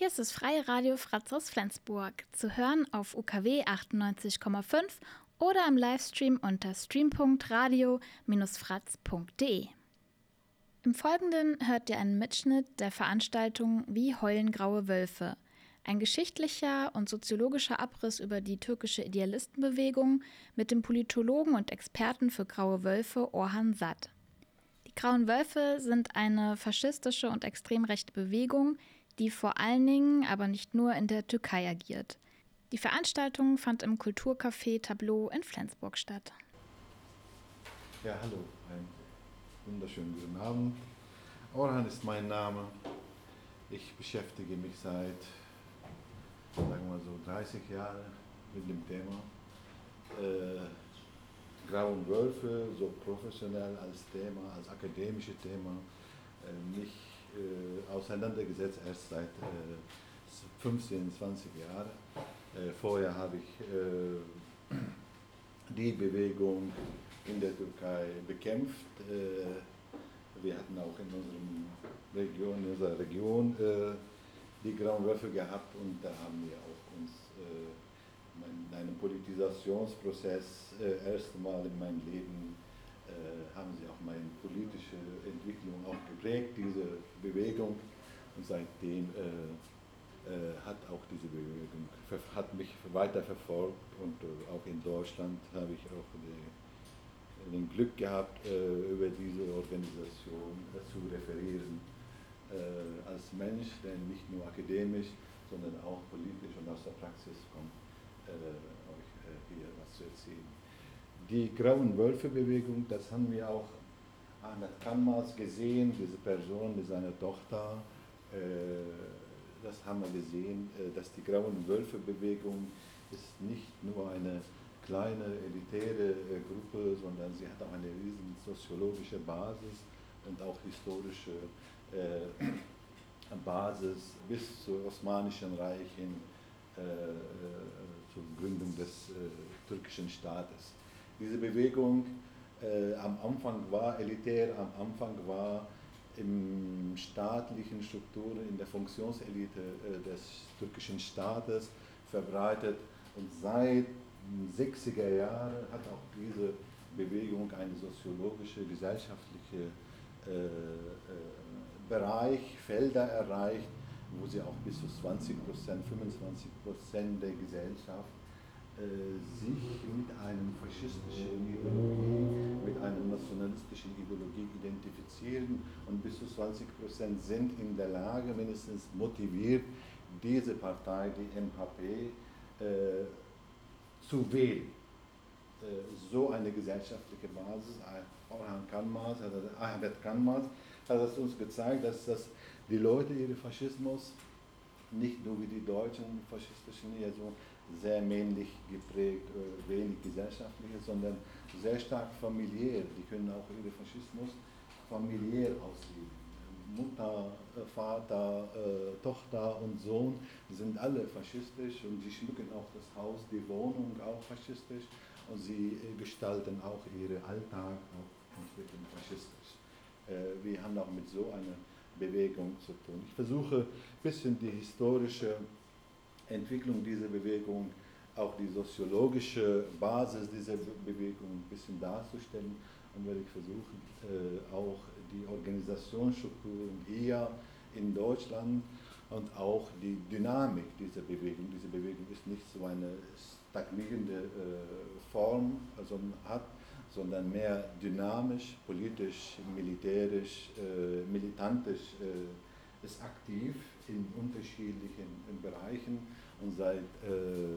Hier ist das Freie Radio Fratz aus Flensburg, zu hören auf UKW 98,5 oder im Livestream unter stream.radio-fratz.de. Im Folgenden hört ihr einen Mitschnitt der Veranstaltung Wie heulen graue Wölfe, ein geschichtlicher und soziologischer Abriss über die türkische Idealistenbewegung mit dem Politologen und Experten für graue Wölfe Orhan Satt. Die Grauen Wölfe sind eine faschistische und extrem rechte Bewegung, die vor allen Dingen, aber nicht nur in der Türkei agiert. Die Veranstaltung fand im Kulturcafé Tableau in Flensburg statt. Ja, hallo, einen wunderschönen guten Abend. Orhan ist mein Name. Ich beschäftige mich seit, sagen wir so, 30 Jahren mit dem Thema. Äh, Grauen Wölfe, so professionell als Thema, als akademisches Thema, äh, nicht äh, auseinandergesetzt, erst seit äh, 15, 20 Jahren. Äh, vorher habe ich äh, die Bewegung in der Türkei bekämpft. Äh, wir hatten auch in, unserem Region, in unserer Region die Grauen Wölfe gehabt und da haben wir auch uns in einem Politisationsprozess äh, erstmal in meinem Leben haben sie auch meine politische Entwicklung auch geprägt, diese Bewegung. Und seitdem äh, äh, hat auch diese Bewegung hat mich weiter verfolgt und äh, auch in Deutschland habe ich auch die, den Glück gehabt, äh, über diese Organisation zu referieren. als Mensch, der nicht nur akademisch, sondern auch politisch und aus der Praxis kommt, euch hier was zu erzählen die Grauen Wölfe-Bewegung, das haben wir auch Ahmed Kanmaz gesehen, diese Person mit seiner Tochter. Äh, das haben wir gesehen, äh, dass die Grauen Wölfe-Bewegung ist nicht nur eine kleine elitäre äh, Gruppe, sondern sie hat auch eine riesen soziologische Basis und auch historische Basis bis zum Osmanischen Reich hin, zur Gründung des türkischen Staates diese Bewegung äh, am Anfang war elitär, am Anfang war im staatlichen Strukturen, in der Funktionselite äh, des türkischen Staates verbreitet. Und seit den 60er Jahren hat auch diese Bewegung eine soziologische, gesellschaftliche äh, äh Bereich, Felder erreicht, wo sie auch bis zu 20 Prozent, 25 Prozent der Gesellschaft sich mit einem faschistischen Ideologie, mit einer nationalistischen Ideologie identifizieren und bis zu 20 Prozent sind in der Lage, mindestens motiviert, diese Partei, die MHP, äh, zu wählen. Äh, so eine gesellschaftliche Basis, Orhan Kanmaz, Ahmed Kanmaz, hat es uns gezeigt, dass das die Leute ihren Faschismus nicht nur wie die deutschen faschistischen hier so sehr männlich geprägt, äh, wenig gesellschaftliches, sondern sehr stark familiär. Die können auch ihren Faschismus familiär ausleben. Mutter, äh, Vater, äh, Tochter und Sohn sind alle faschistisch und sie schmücken auch das Haus, die Wohnung auch faschistisch und sie gestalten auch ihren Alltag auch faschistisch. wir haben auch mit so einer Bewegung zu tun. Ich versuche ein bisschen die historische Entwicklung dieser Bewegung, auch die soziologische Basis dieser Bewegung ein bisschen darzustellen und werde ich versuchen, äh, auch die Organisationsstrukturen eher in Deutschland und auch die Dynamik dieser Bewegung. Diese Bewegung ist nicht so eine stagnierende äh, Form, also hat, sondern mehr dynamisch, politisch, militärisch, äh, militantisch ist aktiv in unterschiedlichen Bereichen seit äh,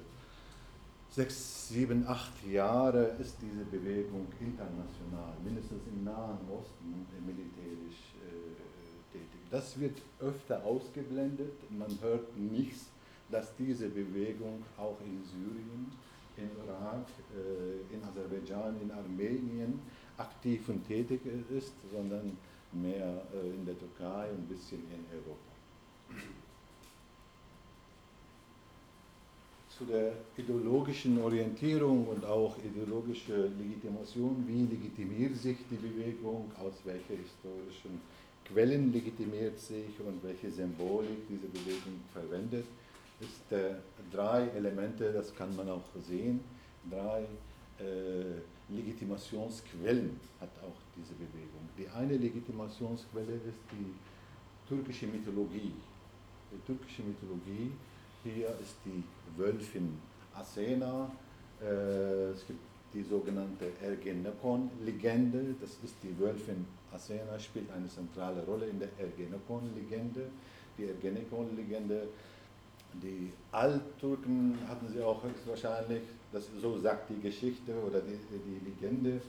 sechs, sieben, acht Jahren ist diese Bewegung international, mindestens im Nahen Osten militärisch äh, tätig. Das wird öfter ausgeblendet, man hört nichts, dass diese Bewegung auch in Syrien, in Irak, äh, in Aserbaidschan, in Armenien aktiv und tätig ist, sondern mehr äh, in der Türkei und ein bisschen in Europa. Zu der ideologischen Orientierung und auch ideologische Legitimation, wie legitimiert sich die Bewegung, aus welchen historischen Quellen legitimiert sich und welche Symbolik diese Bewegung verwendet, ist äh, drei Elemente, das kann man auch sehen, drei äh, Legitimationsquellen hat auch diese Bewegung. Die eine Legitimationsquelle ist die türkische Mythologie. Die türkische Mythologie, hier ist die Wölfin Athena, äh, es gibt die sogenannte Ergenekon-Legende, das ist die Wölfin Athena, spielt eine zentrale Rolle in der Ergenekon-Legende. Die Ergenekon-Legende, die Altturken hatten sie auch höchstwahrscheinlich, das, so sagt die Geschichte oder die, die Legende,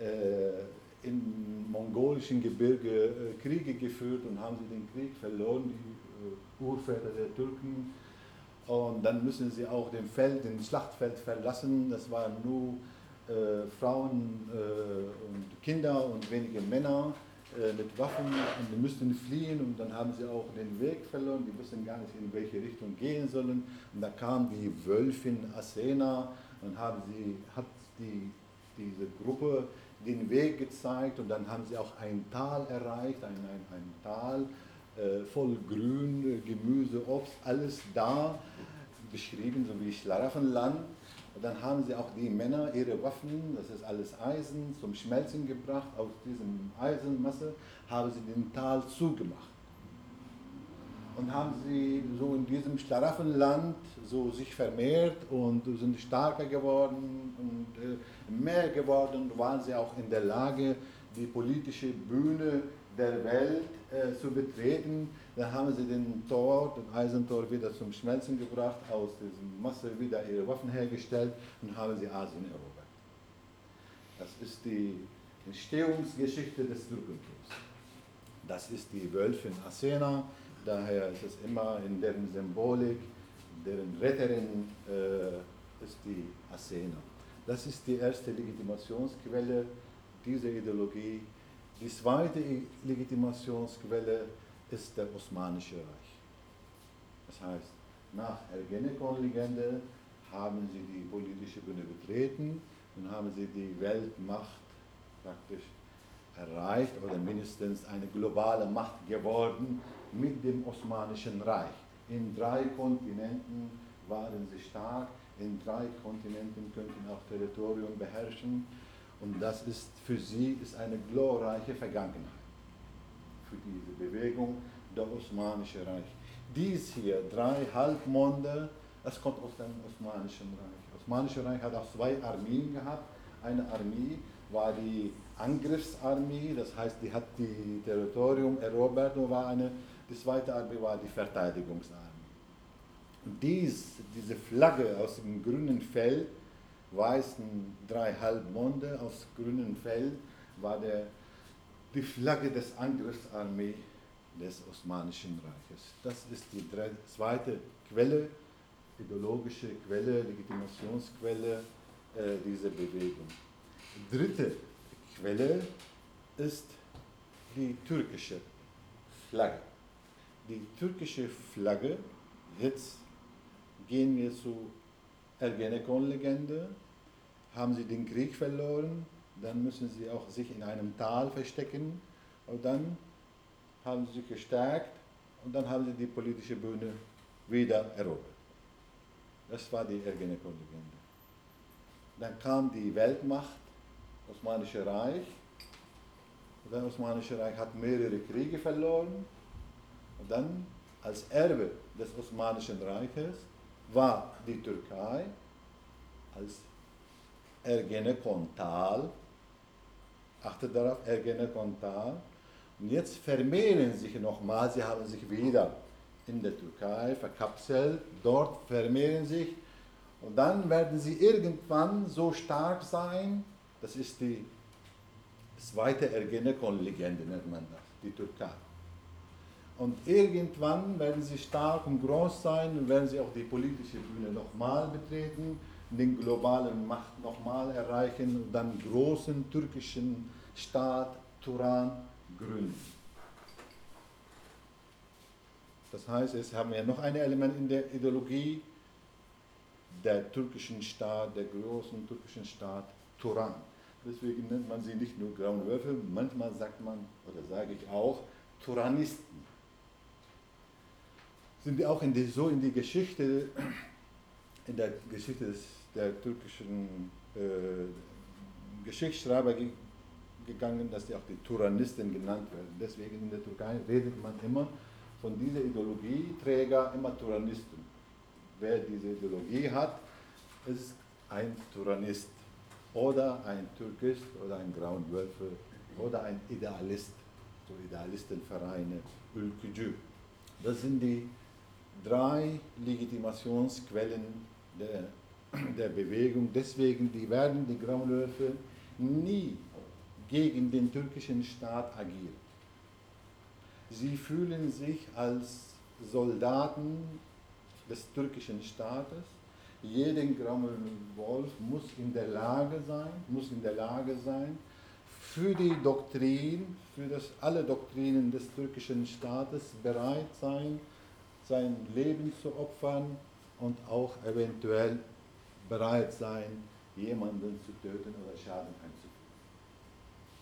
äh, im mongolischen Gebirge äh, Kriege geführt und haben sie den Krieg verloren, die äh, Urväter der Türken. Und dann müssen sie auch den Feld, den Schlachtfeld verlassen. Das waren nur äh, Frauen äh, und Kinder und wenige Männer äh, mit Waffen und die müssten fliehen und dann haben sie auch den Weg verloren, die wussten gar nicht, in welche Richtung gehen sollen. Und da kam die Wölfin Asena und haben sie, hat die, diese Gruppe den Weg gezeigt und dann haben sie auch ein Tal erreicht, ein, ein, ein Tal voll Grün, Gemüse, Obst, alles da beschrieben, so wie Schlaraffenland. Und dann haben sie auch die Männer ihre Waffen, das ist alles Eisen, zum Schmelzen gebracht. Aus diesem Eisenmasse haben sie den Tal zugemacht. Und haben sie so in diesem Schlaraffenland so sich vermehrt und sind stärker geworden und äh, mehr geworden und waren sie auch in der Lage, die politische Bühne der Welt äh, zu betreten. Dann haben sie den Tor, den Eisentor wieder zum Schmelzen gebracht, aus diesem Masse wieder ihre Waffen hergestellt und haben sie Asien erobert. Das ist die Entstehungsgeschichte des Türkentums. Das ist die Wölfin Athena, daher ist es immer in deren Symbolik, deren Retterin äh, ist die Athena. Das ist die erste Legitimationsquelle dieser Ideologie die zweite Legitimationsquelle ist der Osmanische Reich. Das heißt, nach Ergenekon-Legende haben sie die politische Bühne betreten und haben sie die Weltmacht praktisch erreicht oder mindestens eine globale Macht geworden mit dem Osmanischen Reich. In drei Kontinenten waren sie stark, in drei Kontinenten könnten auch Territorium beherrschen und das ist für sie ist eine glorreiche Vergangenheit. Für diese Bewegung, der Osmanische Reich. Dies hier, drei Halbmonde, das kommt aus dem Osmanischen Reich. Das Osmanische Reich hat auch zwei Armeen gehabt. Eine Armee war die Angriffsarmee, das heißt, die hat die Territorium erobert und war eine, die zweite Armee war die Verteidigungsarmee. Dies, diese Flagge aus dem grünen Feld, weißen drei Halbmonde aus grünem Fell war der, die Flagge des Angriffsarmee des Osmanischen Reiches. Das ist die zweite Quelle, ideologische Quelle, Legitimationsquelle äh, dieser Bewegung. Dritte Quelle ist die türkische Flagge. Die türkische Flagge, jetzt gehen wir zu Ergenekon-Legende, haben sie den Krieg verloren, dann müssen sie auch sich in einem Tal verstecken und dann haben sie sich gestärkt und dann haben sie die politische Bühne wieder erobert. Das war die Ergenekon-Legende. Dann kam die Weltmacht, Osmanische Reich. Und das Osmanische Reich hat mehrere Kriege verloren. Und dann als Erbe des Osmanischen Reiches war die Türkei als Ergenekontal. Achtet darauf, Ergenekontal. Und jetzt vermehren sich nochmal, sie haben sich wieder in der Türkei verkapselt, dort vermehren sich und dann werden sie irgendwann so stark sein, das ist die zweite Ergenekon-Legende, nennt man das, die Türkei. Und irgendwann werden sie stark und groß sein und werden sie auch die politische Bühne nochmal betreten den globalen Macht nochmal erreichen und dann großen türkischen Staat Turan gründen. Das heißt, es haben wir noch ein Element in der Ideologie, der türkischen Staat, der großen türkischen Staat Turan. Deswegen nennt man sie nicht nur grauen Würfel, manchmal sagt man, oder sage ich auch, Turanisten. Sind die auch in die, so in die Geschichte, in der Geschichte des, der türkischen äh, Geschichtsschreiber gegangen, dass die auch die Turanisten genannt werden. Deswegen in der Türkei redet man immer von dieser Ideologieträger immer Turanisten. Wer diese Ideologie hat, ist ein Turanist oder ein Türkist oder ein Grauenwölfe oder ein Idealist, so Idealistenvereine, Ülkücü. Das sind die drei Legitimationsquellen der, der Bewegung. Deswegen die werden die Grauenwölfe nie gegen den türkischen Staat agieren. Sie fühlen sich als Soldaten des türkischen Staates. Jeder grauen Wolf muss in der Lage sein, muss in der Lage sein, für die Doktrin, für das, alle Doktrinen des türkischen Staates bereit sein, sein Leben zu opfern und auch eventuell bereit sein, jemanden zu töten oder Schaden einzuführen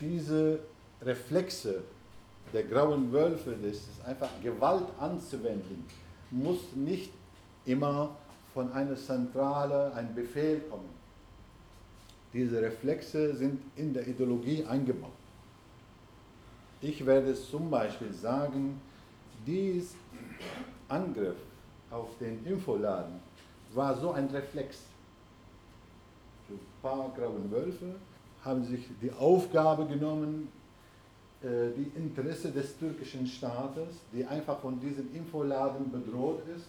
diese Reflexe der grauen Wölfe, das ist einfach Gewalt anzuwenden, muss nicht immer von einer Zentrale ein Befehl kommen. Diese Reflexe sind in der Ideologie eingebaut. Ich werde zum Beispiel sagen, dieser Angriff auf den Infoladen war so ein Reflex. Paar grauen Wölfe haben sich die Aufgabe genommen, äh, die Interesse des türkischen Staates, die einfach von diesem Infoladen bedroht ist.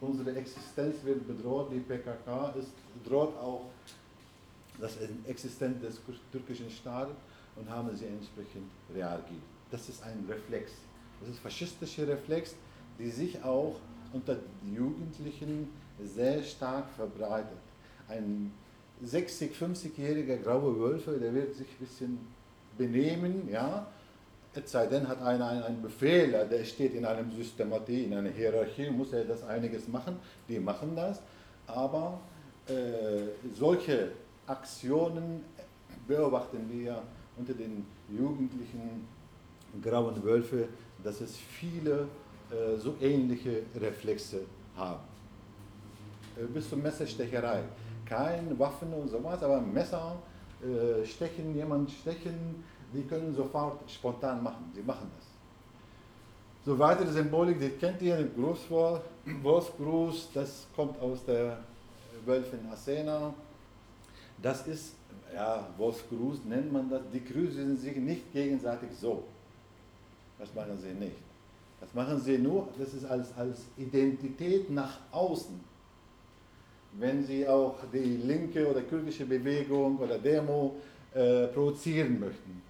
Unsere Existenz wird bedroht, die PKK ist, droht auch das Existenz des türkischen Staates und haben sie entsprechend reagiert. Das ist ein Reflex. Das ist faschistischer Reflex, die sich auch unter Jugendlichen sehr stark verbreitet. Ein 60, 50-jähriger graue Wölfe, der wird sich ein bisschen benehmen, ja. Es sei denn, hat einer einen Befehl, der steht in einem Systematie, in einer Hierarchie, muss er das einiges machen, die machen das. Aber äh, solche Aktionen beobachten wir unter den jugendlichen grauen Wölfe, dass es viele äh, so ähnliche Reflexe haben. Äh, bis zur Messerstecherei keine Waffen und sowas, aber Messer, äh, stechen, jemand stechen, die können sofort spontan machen. Sie machen das. So weitere Symbolik, die kennt ihr, Grußwort, Wolfsgruß, das kommt aus der Wölfin Asena. Das ist, ja, Wolfsgruß nennt man das, die grüßen sich nicht gegenseitig so. Das machen sie nicht. Das machen sie nur, das ist als, als Identität nach außen wenn sie auch die linke oder kurdische Bewegung oder Demo äh, provozieren möchten.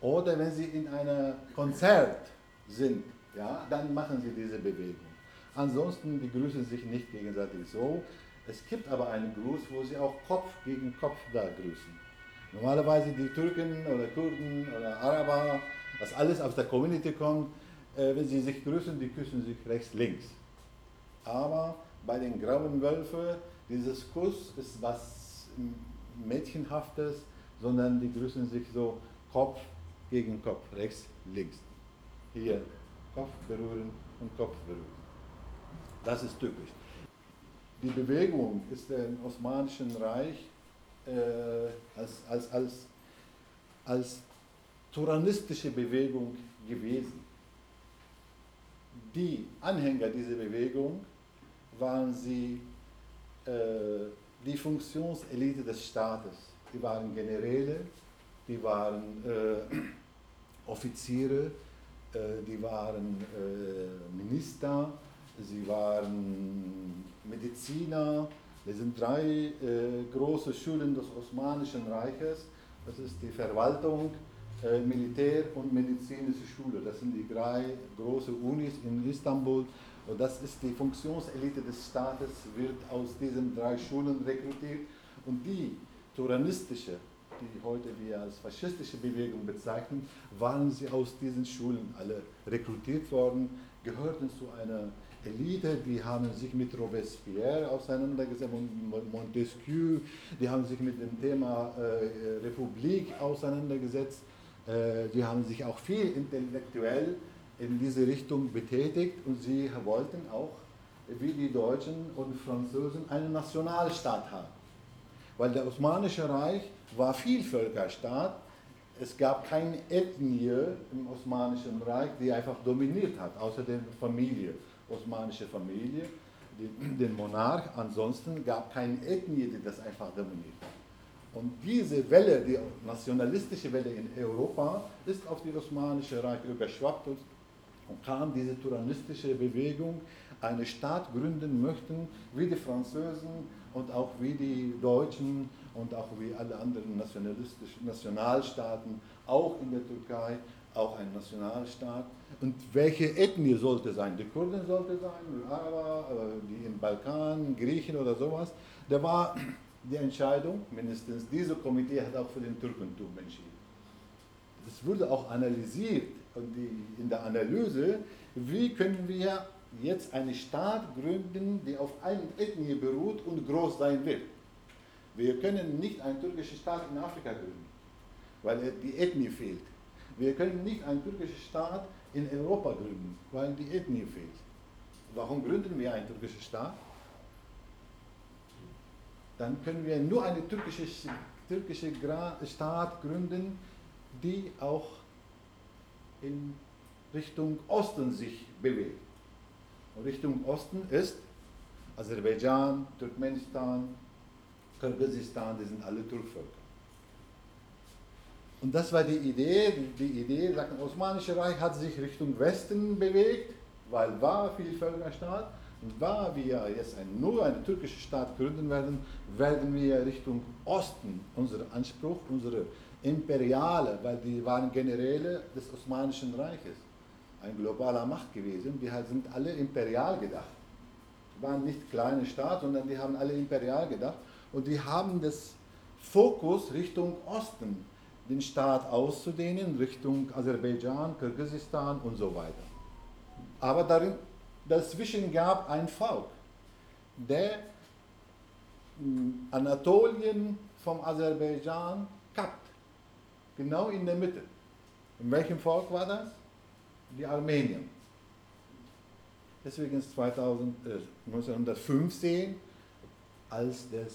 Oder wenn sie in einem Konzert sind, ja, dann machen sie diese Bewegung. Ansonsten begrüßen sich nicht gegenseitig so. Es gibt aber einen Gruß, wo sie auch Kopf gegen Kopf da grüßen. Normalerweise die Türken oder Kurden oder Araber, was alles aus der Community kommt, äh, wenn sie sich grüßen, die küssen sich rechts, links. Aber bei den grauen Wölfen dieses Kuss ist was Mädchenhaftes, sondern die grüßen sich so Kopf gegen Kopf, rechts, links. Hier Kopf berühren und Kopf berühren. Das ist typisch. Die Bewegung ist im Osmanischen Reich äh, als, als, als, als turanistische Bewegung gewesen. Die Anhänger dieser Bewegung waren sie die Funktionselite des Staates. Die waren Generäle, die waren äh, Offiziere, äh, die waren äh, Minister, sie waren Mediziner. Das sind drei äh, große Schulen des Osmanischen Reiches. Das ist die Verwaltung, äh, Militär und medizinische Schule. Das sind die drei große Unis in Istanbul. Und das ist die Funktionselite des Staates, wird aus diesen drei Schulen rekrutiert. Und die turanistische, die heute wir als faschistische Bewegung bezeichnen, waren sie aus diesen Schulen alle rekrutiert worden, gehörten zu einer Elite, die haben sich mit Robespierre auseinandergesetzt, Montesquieu, die haben sich mit dem Thema äh, Republik auseinandergesetzt, äh, die haben sich auch viel intellektuell in diese Richtung betätigt und sie wollten auch, wie die Deutschen und Franzosen, einen Nationalstaat haben. Weil der Osmanische Reich war Vielvölkerstaat. Es gab keine Ethnie im Osmanischen Reich, die einfach dominiert hat, außer der Familie, osmanische Familie, den Monarch. Ansonsten gab keine Ethnie, die das einfach dominiert hat. Und diese Welle, die nationalistische Welle in Europa, ist auf das Osmanische Reich überschwappt und kam diese tyrannistische Bewegung, eine Staat gründen möchten, wie die Franzosen und auch wie die Deutschen und auch wie alle anderen nationalistischen Nationalstaaten, auch in der Türkei, auch ein Nationalstaat. Und welche Ethnie sollte sein? Die Kurden sollte sein, die Araber, äh, die im Balkan, Griechen oder sowas. Da war die Entscheidung, mindestens dieses Komitee hat auch für den Türkentum entschieden. Es wurde auch analysiert und die, in der Analyse, wie können wir jetzt einen Staat gründen, der auf einer Ethnie beruht und groß sein will. Wir können nicht einen türkischen Staat in Afrika gründen, weil die Ethnie fehlt. Wir können nicht einen türkischen Staat in Europa gründen, weil die Ethnie fehlt. Warum gründen wir einen türkischen Staat? Dann können wir nur einen türkischen türkische Staat gründen, die auch in Richtung Osten sich bewegt. Und Richtung Osten ist Aserbaidschan, Turkmenistan, Kirgisistan, die sind alle Turkvölker. Und das war die Idee, die Idee, das Osmanische Reich hat sich Richtung Westen bewegt, weil war Vielvölkerstaat. Und war wir jetzt ein, nur einen türkischen Staat gründen werden, werden wir Richtung Osten, unser Anspruch, unsere imperiale, weil die waren Generäle des Osmanischen Reiches, ein globaler Macht gewesen. Die sind alle imperial gedacht. Die waren nicht kleine Staaten, sondern die haben alle imperial gedacht. Und die haben das Fokus Richtung Osten den Staat auszudehnen, Richtung Aserbaidschan, Kirgisistan und so weiter. Aber darin, dazwischen gab ein Volk, der hm, Anatolien vom Aserbaidschan genau in der Mitte. In welchem Volk war das? Die Armenier. Deswegen ist 2000, äh, 1915, als der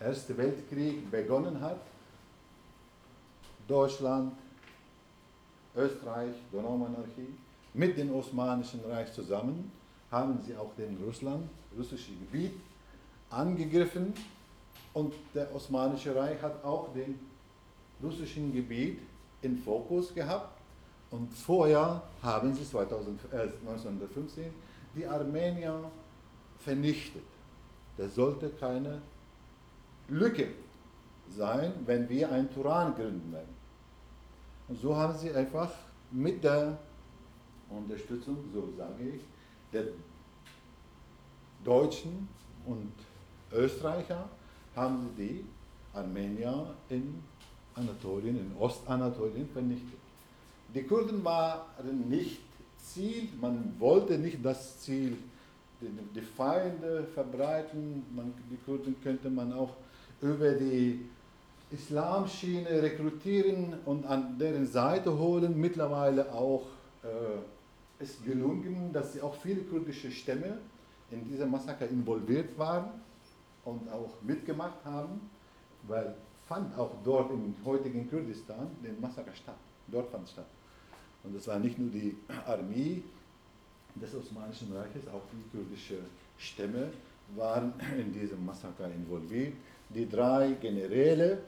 Erste Weltkrieg begonnen hat, Deutschland, Österreich, Donaumonarchie, mit dem Osmanischen Reich zusammen haben sie auch den Russland, russische Gebiet angegriffen und der Osmanische Reich hat auch den russischen Gebiet in Fokus gehabt und vorher haben sie 2000, äh, 1915 die Armenier vernichtet. Das sollte keine Lücke sein, wenn wir einen Turan gründen werden. Und so haben sie einfach mit der Unterstützung, so sage ich, der Deutschen und Österreicher haben sie die Armenier in Anatolien, in Ostanatolien vernichtet. Die Kurden waren nicht Ziel, man wollte nicht das Ziel, die, Feinde verbreiten, man, die Kurden könnte man auch über die Islamschiene rekrutieren und an deren Seite holen. Mittlerweile auch äh, ist gelungen, dass sie auch viele kurdische Stämme in dieser Massaker involviert waren und auch mitgemacht haben, weil fand auch dort im heutigen Kurdistan den Massaker statt. Dort fand es statt. Und es war nicht nur die Armee des Osmanischen Reiches, auch die kurdischen Stämme waren in diesem Massaker involviert. Die drei Generäle,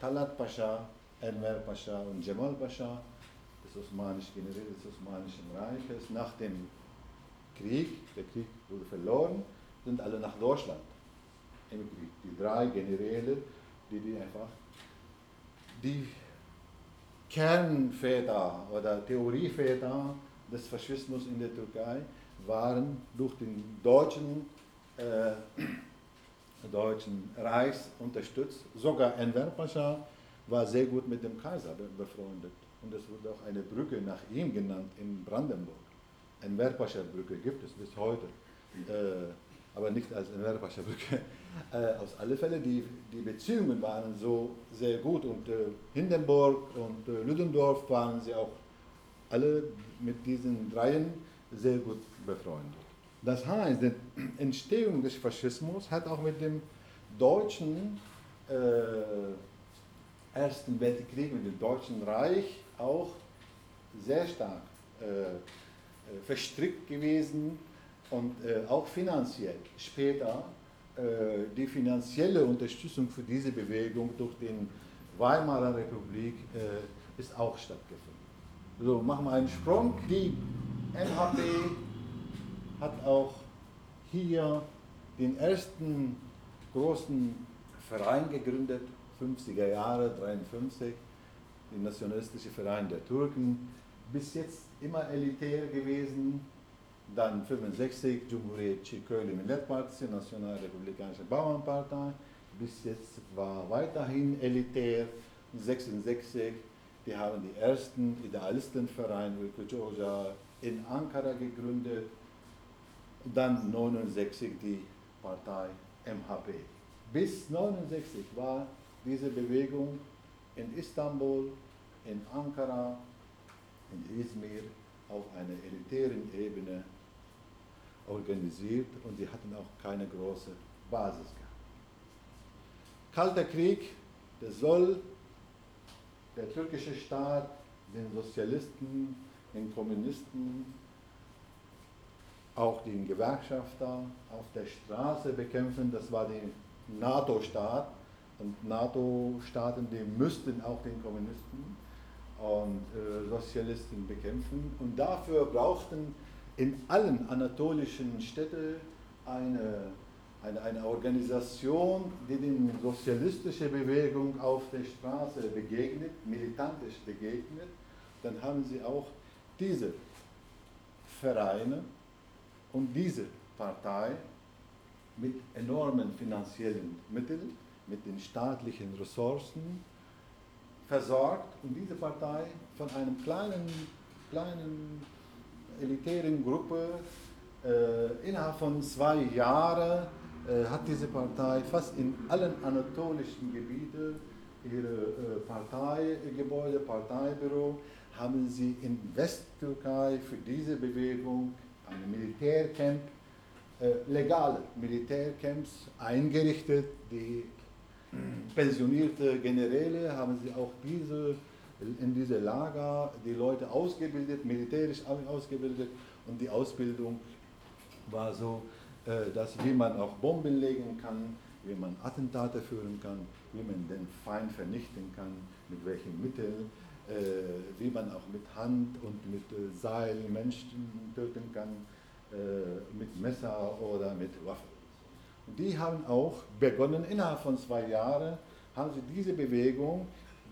Talat Pascha, Enver Pascha und Jamal Pascha des osmanischen Generäle des Osmanischen Reiches nach dem Krieg, der Krieg wurde verloren, sind alle nach Deutschland emigriert. Die drei Generäle, die, die einfach die Kernväter oder Theorieväter des Faschismus in der Türkei waren durch den deutschen äh, Deutschen Reichs unterstützt. Sogar Enver Pascha war sehr gut mit dem Kaiser befreundet. Und es wurde auch eine Brücke nach ihm genannt in Brandenburg. Enver Pascha Brücke gibt es bis heute. Äh, aber nicht als Enver Pascha Brücke. Äh, aus alle Fälle, die, die Beziehungen waren so sehr gut und äh, Hindenburg und äh, Ludendorff waren sie auch alle mit diesen dreien sehr gut befreundet. Das heißt, die Entstehung des Faschismus hat auch mit dem deutschen äh, Ersten Weltkrieg, mit dem Deutschen Reich auch sehr stark äh, äh verstrickt gewesen und äh, auch finanziell. Später äh, die finanzielle Unterstützung für diese Bewegung durch den Weimarer Republik äh, ist auch stattgefunden. So, machen wir einen Sprung. Die MHP hat auch hier den ersten großen Verein gegründet, 50er Jahre, 53, den Nationalistische Verein der Türken. Bis jetzt immer elitär gewesen, dann 65 Cumhuriyetçi Köylü Millet Partisi, Nationalrepublikanische Bauernpartei. Bis jetzt war weiterhin elitär. 66, die haben die ersten Idealistenverein Ülkücü in Ankara gegründet. Dann 69 die Partei MHP. Bis 69 war diese Bewegung in Istanbul, in Ankara, in Izmir auf einer elitären Ebene organisiert und sie hatten auch keine große Basis gehabt. Kalter Krieg, der soll der türkische Staat den Sozialisten, den Kommunisten, auch den Gewerkschafter auf der Straße bekämpfen. Das war der NATO-Staat. Und NATO-Staaten, die müssten auch den Kommunisten und äh, Sozialisten bekämpfen. Und dafür brauchten in allen anatolischen Städten eine, eine, eine Organisation, die die sozialistische Bewegung auf der Straße begegnet, militantisch begegnet. Dann haben sie auch diese Vereine und diese Partei mit enormen finanziellen Mitteln, mit den staatlichen Ressourcen versorgt und diese Partei von einem kleinen, kleinen elitären Gruppe äh, innerhalb von zwei Jahren äh, hat diese Partei fast in allen anatolischen Gebieten ihre äh, Parteigebäude, Parteibüro, haben sie in Westtürkei für diese Bewegung ein Militärcamp, äh, legale Militärcamps eingerichtet. Die pensionierte Generäle haben sie auch diese in diese Lager die Leute ausgebildet, militärisch ausgebildet und die Ausbildung war so, äh, dass wie man auch Bomben legen kann, wie man Attentate führen kann, wie man den Feind vernichten kann, mit welchen Mitteln, äh, wie man auch mit Hand und mit äh, Seil Menschen töten kann, mit Messer oder mit Waffen. Und die haben auch begonnen, innerhalb von zwei Jahren haben sie diese Bewegung,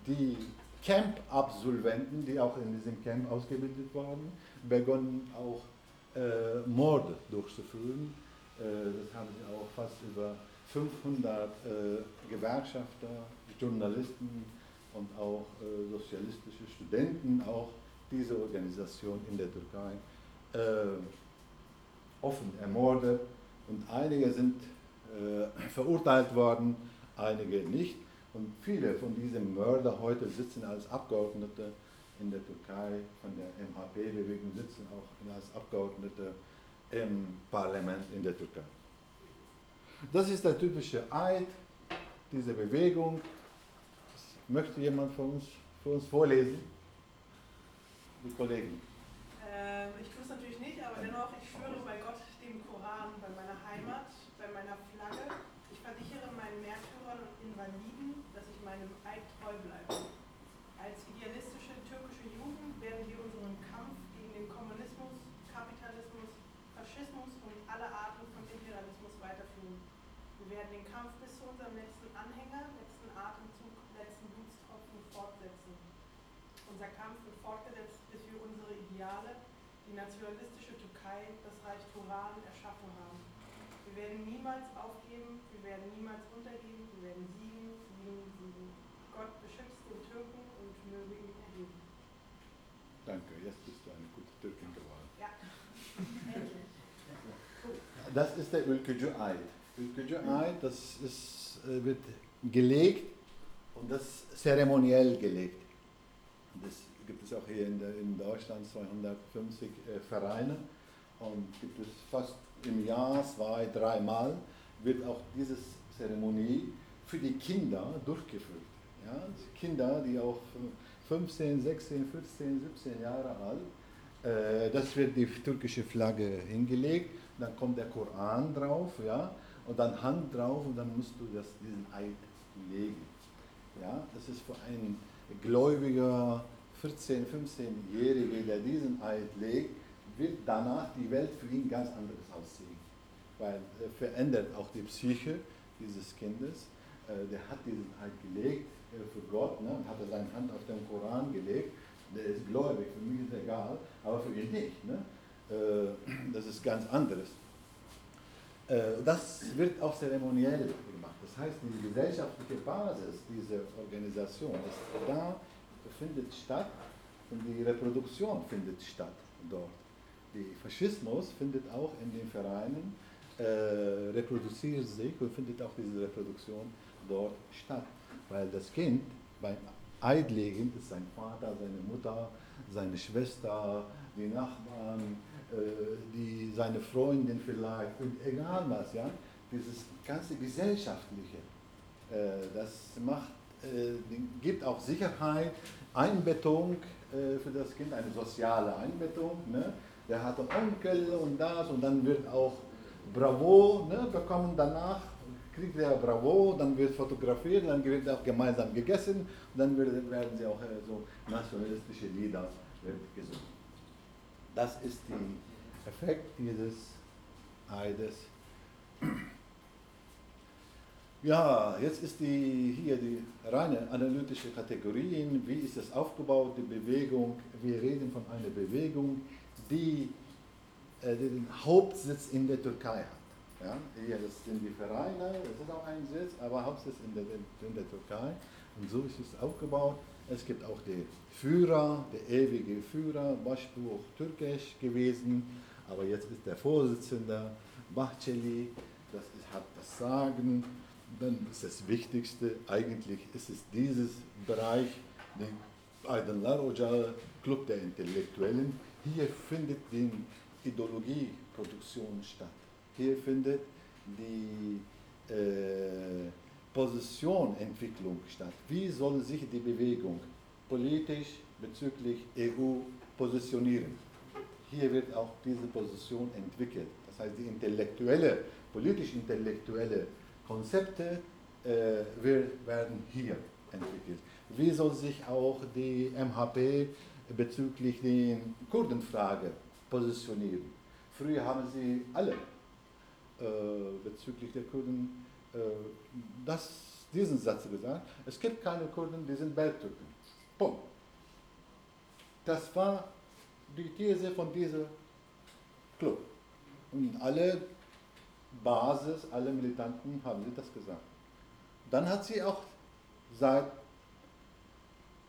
die Camp-Absolventen, die auch in diesem Camp ausgebildet waren, begonnen auch äh, Morde durchzuführen. Äh, das haben sie auch fast über 500 äh, Gewerkschafter, Journalisten und auch äh, sozialistische Studenten, auch diese Organisation in der Türkei, äh, offen ermordet. Und einige sind äh, verurteilt worden, einige nicht. Und viele von diesen Mördern heute sitzen als Abgeordnete in der Türkei, von der MHP-Bewegung sitzen auch als Abgeordnete im Parlament in der Türkei. Das ist der typische Eid dieser Bewegung. Möchte jemand von uns, für uns vorlesen? Die Kollegen. Äh, ich tue es natürlich nicht, aber dennoch, ich schwöre bei Gott, dem Koran, bei meiner Heimat, bei meiner Flagge, ich versichere meinen Märtyrern und Invaliden, meinem Eid treu bleiben. Als idealistische türkische Jugend werden wir unseren Kampf gegen den Kommunismus, Kapitalismus, Faschismus und alle Arten von Imperialismus weiterführen. Wir werden den Kampf bis zu unserem letzten Anhänger, letzten Atemzug, letzten Blutstropfen fortsetzen. Unser Kampf wird fortgesetzt, bis wir unsere Ideale, die nationalistische Türkei, das Reich Turan erschaffen haben. Wir werden niemals aufgeben, wir werden niemals untergehen, wir werden siegen, siegen, siegen. Gott beschützt den Türken und möge ihn erheben. Danke, jetzt bist du eine gute Türkin geworden. Ja, endlich. Das ist der Ülkücü Eid. Ülkücü Eid, das ist, äh, wird gelegt und das zeremoniell gelegt. Das gibt es auch hier in, der, in Deutschland 250 äh, Vereine und gibt es fast im Jahr zwei, dreimal wird auch diese Zeremonie für die Kinder durchgeführt. Ja? Kinder, die auch 15, 16, 15, 17 Jahre alt, äh, das wird die türkische Flagge hingelegt, dann kommt der Koran drauf, ja, und dann Hand drauf und dann musst du das, diesen Eid legen. Ja, das ist für einen gläubiger 14-, 15-Jährige, der diesen Eid legt, wird danach die Welt für ihn ganz anderes aussehen. Weil er verändert auch die Psyche dieses Kindes. Äh, der hat diesen Eid gelegt äh, für Gott, ne, hat er seine Hand auf den Koran gelegt. Der ist gläubig, für mich ist egal, aber für ihn nicht. Ne? Äh, das ist ganz anderes. Das wird auch zeremoniell gemacht. Das heißt, die gesellschaftliche Basis dieser Organisation ist da, findet statt und die Reproduktion findet statt dort. Der Faschismus findet auch in den Vereinen, äh, reproduziert sich und findet auch diese Reproduktion dort statt. Weil das Kind beim Eidlegen ist sein Vater, seine Mutter, seine Schwester, die Nachbarn, äh, die, seine Freundin vielleicht und egal was, ja, dieses ganze Gesellschaftliche, äh, das macht, äh, gibt auch Sicherheit, Einbettung äh, für das Kind, eine soziale Einbettung. Ne? Der hat einen Onkel und das und dann wird auch Bravo ne, bekommen danach, kriegt er Bravo, dann wird fotografiert, dann wird auch gemeinsam gegessen und dann werden sie auch äh, so nationalistische Lieder gesungen. Das ist der Effekt dieses Eides. Ja, jetzt ist die, hier die reine analytische Kategorien. Wie ist das aufgebaut, die Bewegung? Wir reden von einer Bewegung, die äh, den Hauptsitz in der Türkei hat. Ja, hier das sind die Vereine, das ist auch ein Sitz, aber Hauptsitz in der, in der Türkei. Und so ist es aufgebaut. Es gibt auch den Führer, der ewige Führer, Başbuch türkisch gewesen, aber jetzt ist der Vorsitzende Bahçeli, das ist, hat das Sagen dann ist das Wichtigste, eigentlich ist es dieses Bereich, den Aydınlar Ocağı, Club der Intellektuellen. Hier findet die Ideologieproduktion statt. Hier findet die äh, Positionentwicklung statt. Wie soll sich die Bewegung politisch bezüglich EU positionieren? Hier wird auch diese Position entwickelt. Das heißt, die intellektuelle, politisch-intellektuelle Konzepte äh, werden hier entwickelt. Wie soll sich auch die MHP bezüglich der Kurdenfrage positionieren? Früher haben sie alle äh, bezüglich der Kurden äh, das, diesen Satz gesagt. Es gibt keine Kurden, die sind Bergtürken. Punkt. Das war die These von diesem Club. Und alle Basis, alle Militanten haben sie das gesagt. Dann hat sie auch seit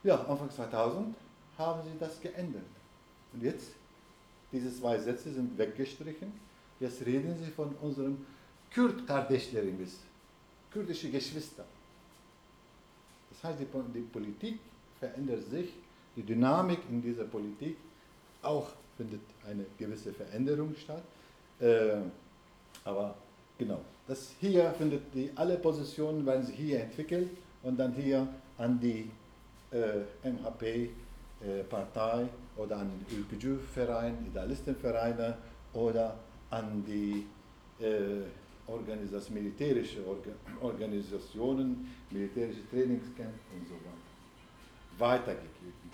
ja, Anfang 2000 haben sie das geändert. Und jetzt, diese zwei Sätze sind weggestrichen. Jetzt reden sie von unserem Kürt-Kardeşlerimiz, kurdische Geschwister. Das heißt, die, die Politik verändert sich, die Dynamik in dieser Politik auch findet eine gewisse Veränderung statt. Äh, aber genau, das hier findet die, alle Positionen werden sie hier entwickelt und dann hier an die äh, MHP-Partei äh, oder an den Ülkücü-Verein, Idealistenvereine oder an die äh, Organisation, militärische Orga, Organisationen, militärische Trainingscamp und so weiter weitergegeben.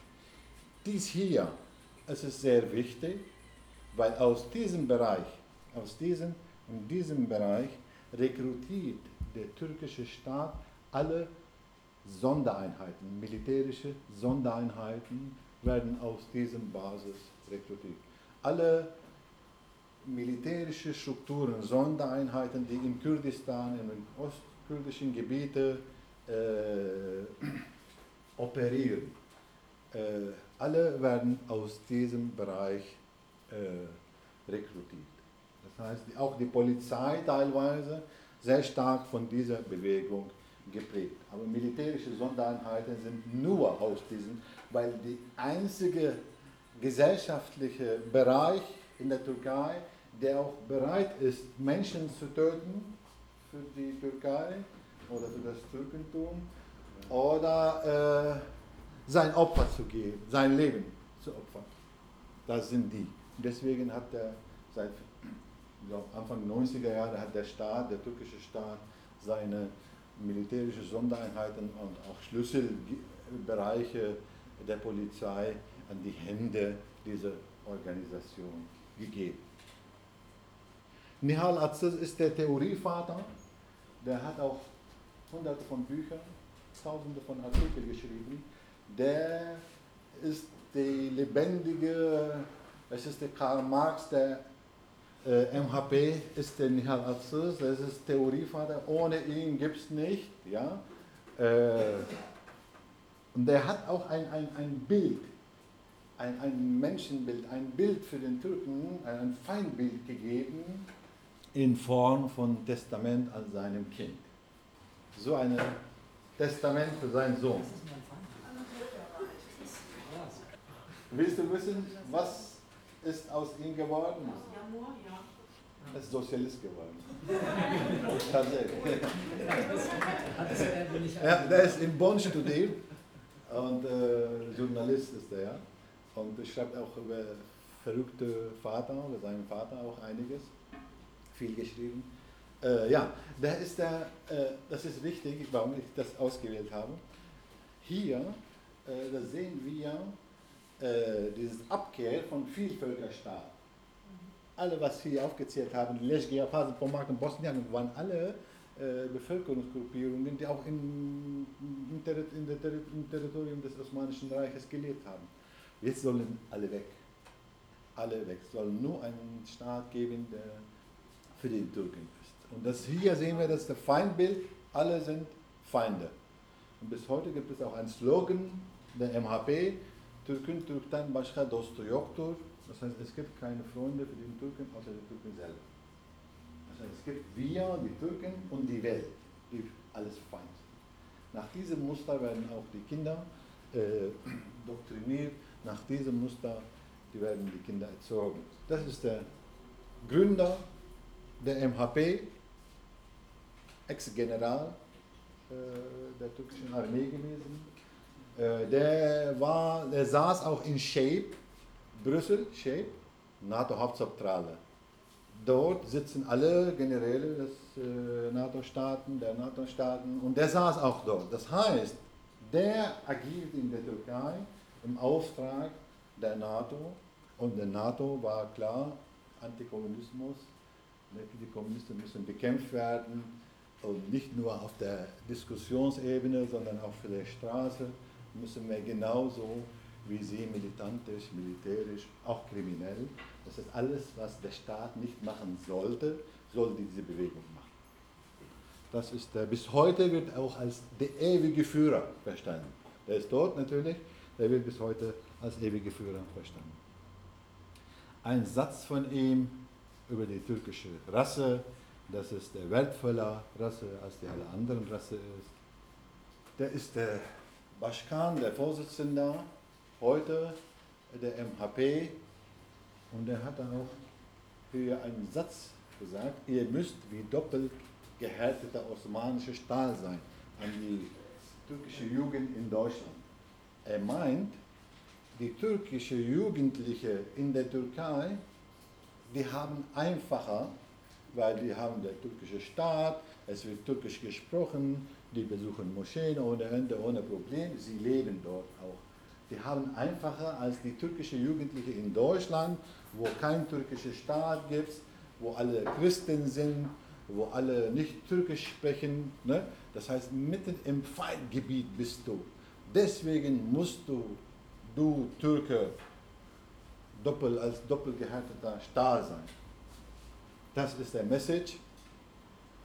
Dies hier, es ist sehr wichtig, weil aus diesem Bereich, aus diesem in diesem Bereich rekrutiert der türkische Staat alle Sondereinheiten, militärische Sondereinheiten werden aus diesem Basis rekrutiert. Alle militärische Strukturen, Sondereinheiten, die in Kurdistan, in den ostkurdischen Gebieten äh, operieren, äh, alle werden aus diesem Bereich äh, rekrutiert. Das heißt, auch die Polizei teilweise sehr stark von dieser Bewegung geprägt. Aber militärische Sondereinheiten sind nur aus diesen, weil die einzige gesellschaftliche Bereich in der Türkei, der auch bereit ist, Menschen zu töten für die Türkei oder für das Türkentum oder äh, sein Opfer zu geben, sein Leben zu opfern. Das sind die. Deswegen hat der seit Anfang 90er Jahre hat der Staat, der türkische Staat, seine militärische Sondereinheiten und auch Schlüsselbereiche der Polizei an die Hände dieser Organisation gegeben. Nihal Aziz ist der Theorievater, der hat auch hunderte von Büchern, tausende von Artikeln geschrieben. Der ist die lebendige, es ist der Karl Marx der äh, MHP ist der Nihal Aziz, das ist Theorievater, ohne ihn gibt es nicht. Ja? Äh, und der hat auch ein, ein, ein Bild, ein, ein Menschenbild, ein Bild für den Türken, ein Feindbild gegeben in Form von Testament an seinem Kind. So ein Testament für seinen Sohn. Willst du wissen, was ist aus ihm geworden? Er ist Sozialist geworden. Tatsächlich. ja, der ist in Bonn studiert und äh, Journalist ist er. Ja? Und schreibt auch über verrückte Vater, über seinen Vater auch einiges. Viel geschrieben. Äh, ja, der ist der, äh, das ist wichtig, warum ich das ausgewählt habe. Hier, äh, da sehen wir äh, dieses Abkehr von Vielvölkerstaat alle, was Sie aufgezählt haben, die Leschgia, Phasen, Pomag und Bosnien, waren alle äh, Bevölkerungsgruppierungen, die auch in, in, Ter in der im Territorium des Osmanischen Reiches gelebt haben. Jetzt sollen alle weg. Alle weg. Es soll nur einen Staat geben, der für die Türken ist. Und das hier sehen wir, das ist Feindbild. Alle sind Feinde. Und bis heute gibt es auch einen Slogan der MHP, Türken Türkten başka dostu yoktur. Das heißt, es gibt keine Freunde für die Türken außer die Türken selber. Das heißt, es gibt wir, die Türken und die Welt, die alles Feind. Nach diesem Muster werden auch die Kinder äh, doktriniert, nach diesem Muster die werden die Kinder erzogen. Das ist der Gründer der MHP, Ex-General äh, der türkischen Armee gewesen. Äh, der, war, der saß auch in Shape, Brüssel, Shape, NATO-Hauptzentrale. Dort sitzen alle Generäle des äh, NATO-Staaten, der NATO-Staaten und der saß auch dort. Das heißt, der agiert in der Türkei im Auftrag der NATO und der NATO war klar, Antikommunismus, die Kommunisten müssen bekämpft werden und nicht nur auf der Diskussionsebene, sondern auch für die Straße müssen wir genauso wie sie militantisch, militärisch, auch kriminell. Das ist alles, was der Staat nicht machen sollte, soll diese Bewegung machen. Das ist der, bis heute wird auch als der ewige Führer verstanden. Der ist dort natürlich, der wird bis heute als ewige Führer verstanden. Ein Satz von ihm über die türkische Rasse, dass es der wertvoller Rasse als die alle anderen Rasse ist. Der ist der Baschkan, der Vorsitzende heute der MHP und er hat dann auch hier einen Satz gesagt, ihr müsst wie doppelt gehärteter osmanischer Stahl sein an die türkische Jugend in Deutschland. Er meint, die türkische Jugendliche in der Türkei, die haben einfacher, weil die haben der türkische Staat, es wird türkisch gesprochen, die besuchen Moscheen ohne Ende, ohne Problem, sie leben dort auch die haben einfacher als die türkische Jugendliche in Deutschland, wo kein türkischer Staat gibt, wo alle Christen sind, wo alle nicht türkisch sprechen. Ne? Das heißt, mitten im Feindgebiet bist du. Deswegen musst du, du Türke, doppel, als doppelgehärteter Stahl sein. Das ist der Message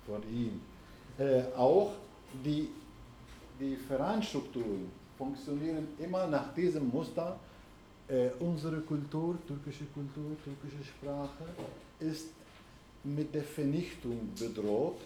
von ihm. Äh, auch die, die Vereinsstrukturen funktionieren immer nach diesem Muster. Äh, unsere Kultur, türkische Kultur, türkische Sprache ist mit der Vernichtung bedroht.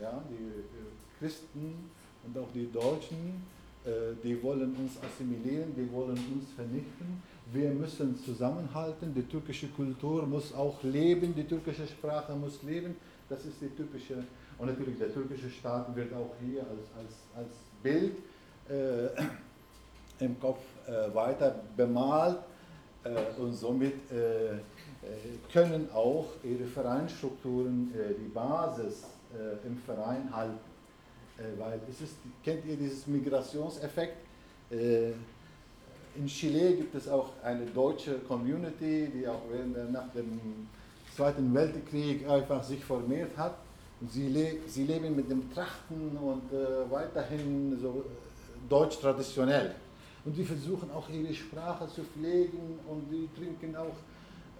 Ja, die äh, Christen Und auch die Deutschen, äh, die wollen uns assimilieren, die wollen uns vernichten. Wir müssen zusammenhalten, die türkische Kultur muss auch leben, die türkische Sprache muss leben. Das ist die typische, und natürlich der türkische Staat wird auch hier als, als, als Bild äh, im Kopf äh, weiter bemalt äh, und somit äh, äh, können auch ihre Vereinsstrukturen die Basis im Verein halten. weil es ist, kennt ihr dieses Migrationseffekt? in Chile gibt es auch eine deutsche Community, die auch während nach dem Zweiten Weltkrieg einfach sich formiert hat. Sie, le sie leben mit dem Trachten und äh, weiterhin so deutsch traditionell. Und die versuchen auch ihre Sprache zu pflegen und die trinken auch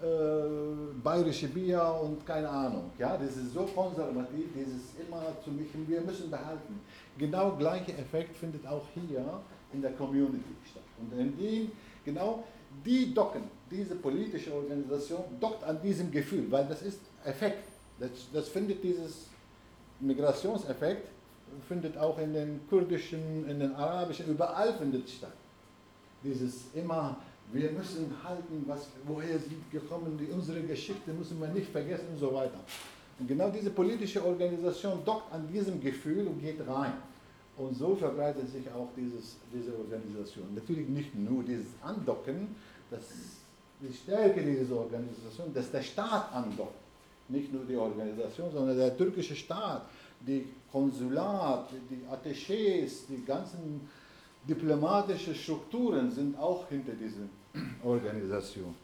äh, bayerische Bier und keine Ahnung. Ja, das ist so konservativ, dieses immer zu mischen, wir müssen behalten. Genau gleicher Effekt findet auch hier in der Community statt. Und in die, genau die docken, diese politische Organisation dockt an diesem Gefühl, weil das ist Effekt. Das, das findet dieses Migrationseffekt findet auch in den kurdischen, in den arabischen, überall findet statt. Dieses immer, wir müssen halten, was, woher sind gekommen, die, unsere Geschichte müssen wir nicht vergessen und so weiter. Und genau diese politische Organisation dockt an diesem Gefühl und geht rein. Und so verbreitet sich auch dieses, diese Organisation. Natürlich nicht nur dieses Andocken, das die Stärke dieser Organisation, dass der Staat andockt. Nicht nur die Organisation, sondern der türkische Staat, die Konsulat, die Attachés, die ganzen diplomatischen Strukturen sind auch hinter dieser Organisation.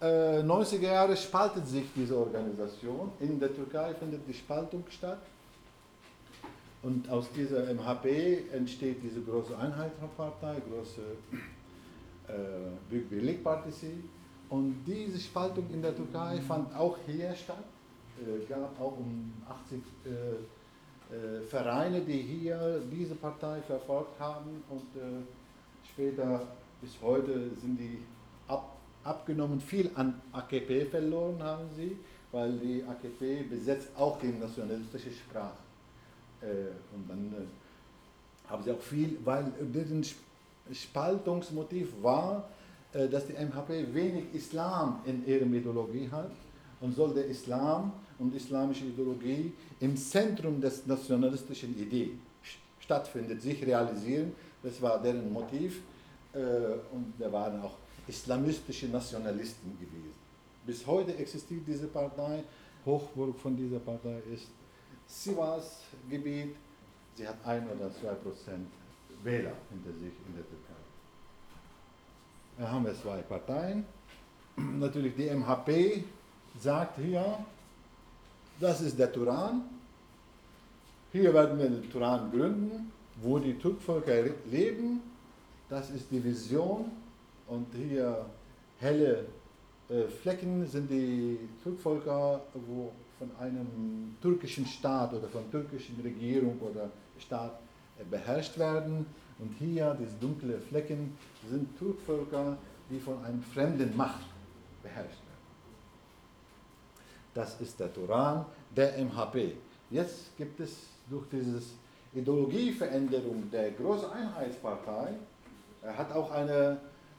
Äh, 90er Jahre spaltet sich diese Organisation. In der Türkei findet die Spaltung statt. Und aus dieser MHP entsteht diese große Einheitspartei, große äh, Büyük Birlik Partisi. Und diese Spaltung in der Türkei fand auch hier statt. Äh, gab auch um 80 äh, äh, Vereine, die hier diese Partei verfolgt haben und später bis heute sind die ab, abgenommen. Viel an AKP verloren haben sie, weil die AKP besetzt auch die nationalistische Sprache. Und dann haben sie auch viel, weil deren Spaltungsmotiv war, dass die MHP wenig Islam in ihrer Ideologie hat und soll der Islam und islamische Ideologie im Zentrum des nationalistischen Idee stattfindet, sich realisieren. Das war deren Motiv äh, und da waren auch islamistische Nationalisten gewesen. Bis heute existiert diese Partei. Hochburg von dieser Partei ist Sivas-Gebiet. Sie hat ein oder zwei Prozent Wähler hinter sich in der Türkei. Da haben wir zwei Parteien. Natürlich die MHP sagt hier, das ist der Turan. Hier werden wir den Turan gründen, wo die Türkvölker leben. Das ist die Vision. Und hier helle äh, Flecken sind die Türkvölker, wo von einem türkischen Staat oder von türkischen Regierung oder Staat äh, beherrscht werden. Und hier, diese dunklen Flecken, sind Türkvölker, die von einem fremden Macht beherrscht das ist der Turan, der MHP. Jetzt gibt es durch diese Ideologieveränderung der Große Einheitspartei, er hat auch eine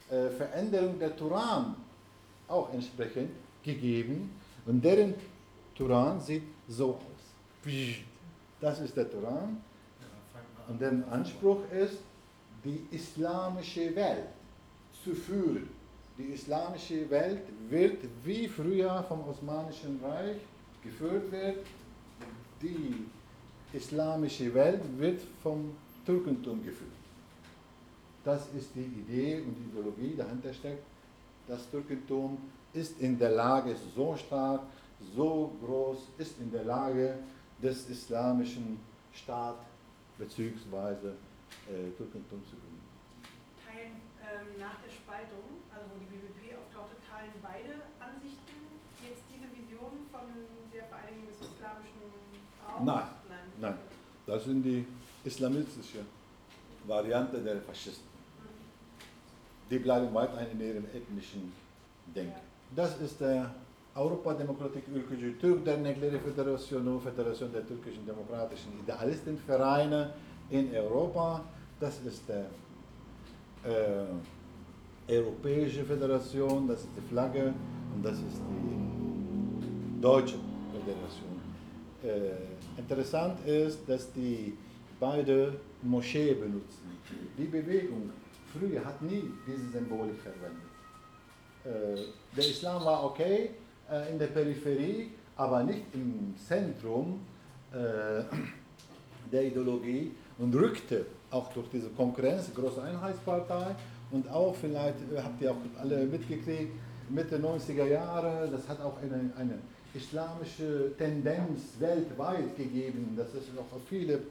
äh, Veränderung der Turan auch entsprechend gegeben. Und deren Turan sieht so aus. Das ist der Turan. Und deren Anspruch ist, die islamische Welt zu führen die islamische Welt wird wie früher vom Osmanischen Reich geführt wird. Die islamische Welt wird vom Türkentum geführt. Das ist die Idee und die Ideologie, dahinter steckt. Das Türkentum ist in der Lage, so stark, so groß, ist in der Lage, des islamischen Staat bzw. Äh, Türkentum zu gründen. Teilen ähm, nach der Spaltung also wo die BBP auftauchte, teilen beide Ansichten jetzt diese Vision von der Vereinigung des islamischen Raums? Nein, nein, nein. Das sind die islamistische Variante der Faschisten. Die bleiben weiterhin in ihrem ethnischen Denken. Das ist der Avrupa Demokratik Ülkücü Türk Dernekleri Federasyonu, Föderation der türkischen demokratischen Idealistenvereine in Europa. Das ist der äh, Europäische Föderation, das ist die Flagge und das ist die Deutsche Föderation. Äh, interessant ist, dass die beide Moschee benutzen. Die Bewegung früher hat nie diese Symbolik verwendet. Äh, der Islam war okay äh, in der Peripherie, aber nicht im Zentrum äh, der Ideologie und rückte auch durch diese Konkurrenz, große Einheitspartei und auch vielleicht habt ihr auch alle mitgekriegt, Mitte 90er Jahre, das hat auch eine, eine islamische Tendenz weltweit gegeben, dass es auch viele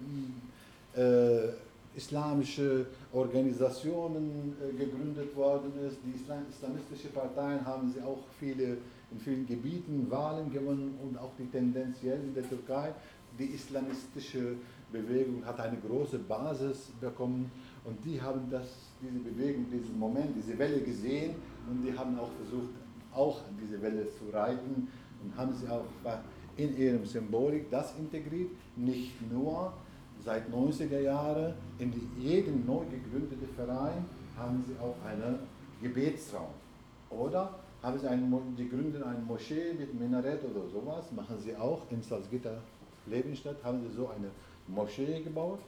äh, islamische Organisationen äh, gegründet worden ist. Die Islam islamistischen Parteien haben sie auch viele, in vielen Gebieten Wahlen gewonnen und auch die tendenziell in der Türkei. Die islamistische Bewegung hat eine große Basis bekommen und die haben das, diese Bewegung, diesen Moment, diese Welle gesehen und die haben auch versucht, auch an diese Welle zu reiten und haben sie auch in ihrem Symbolik das integriert, nicht nur seit 90er Jahren in jedem neu gegründeten Verein haben sie auch einen Gebetsraum. Oder haben sie einen, die gründen eine Moschee mit Minarett oder sowas, machen sie auch in Salzgitter Lebenstadt, haben sie so eine Moschee gebaut.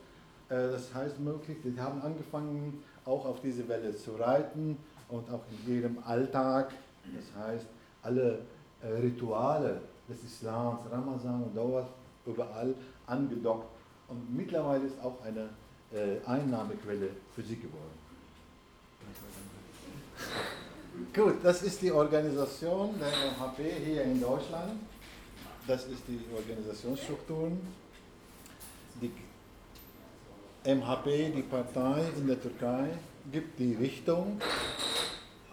Äh, das heißt möglich, sie haben angefangen auch auf diese Welle zu reiten und auch in ihrem Alltag, das heißt alle äh, Rituale des Islams, Ramazan und sowas, überall angedockt und mittlerweile ist auch eine äh, Einnahmequelle für sie geworden. Gut, das ist die Organisation der MHP hier in Deutschland. Das ist die Organisationsstrukturen. Die MHP, die Partei in der Türkei, gibt die Richtung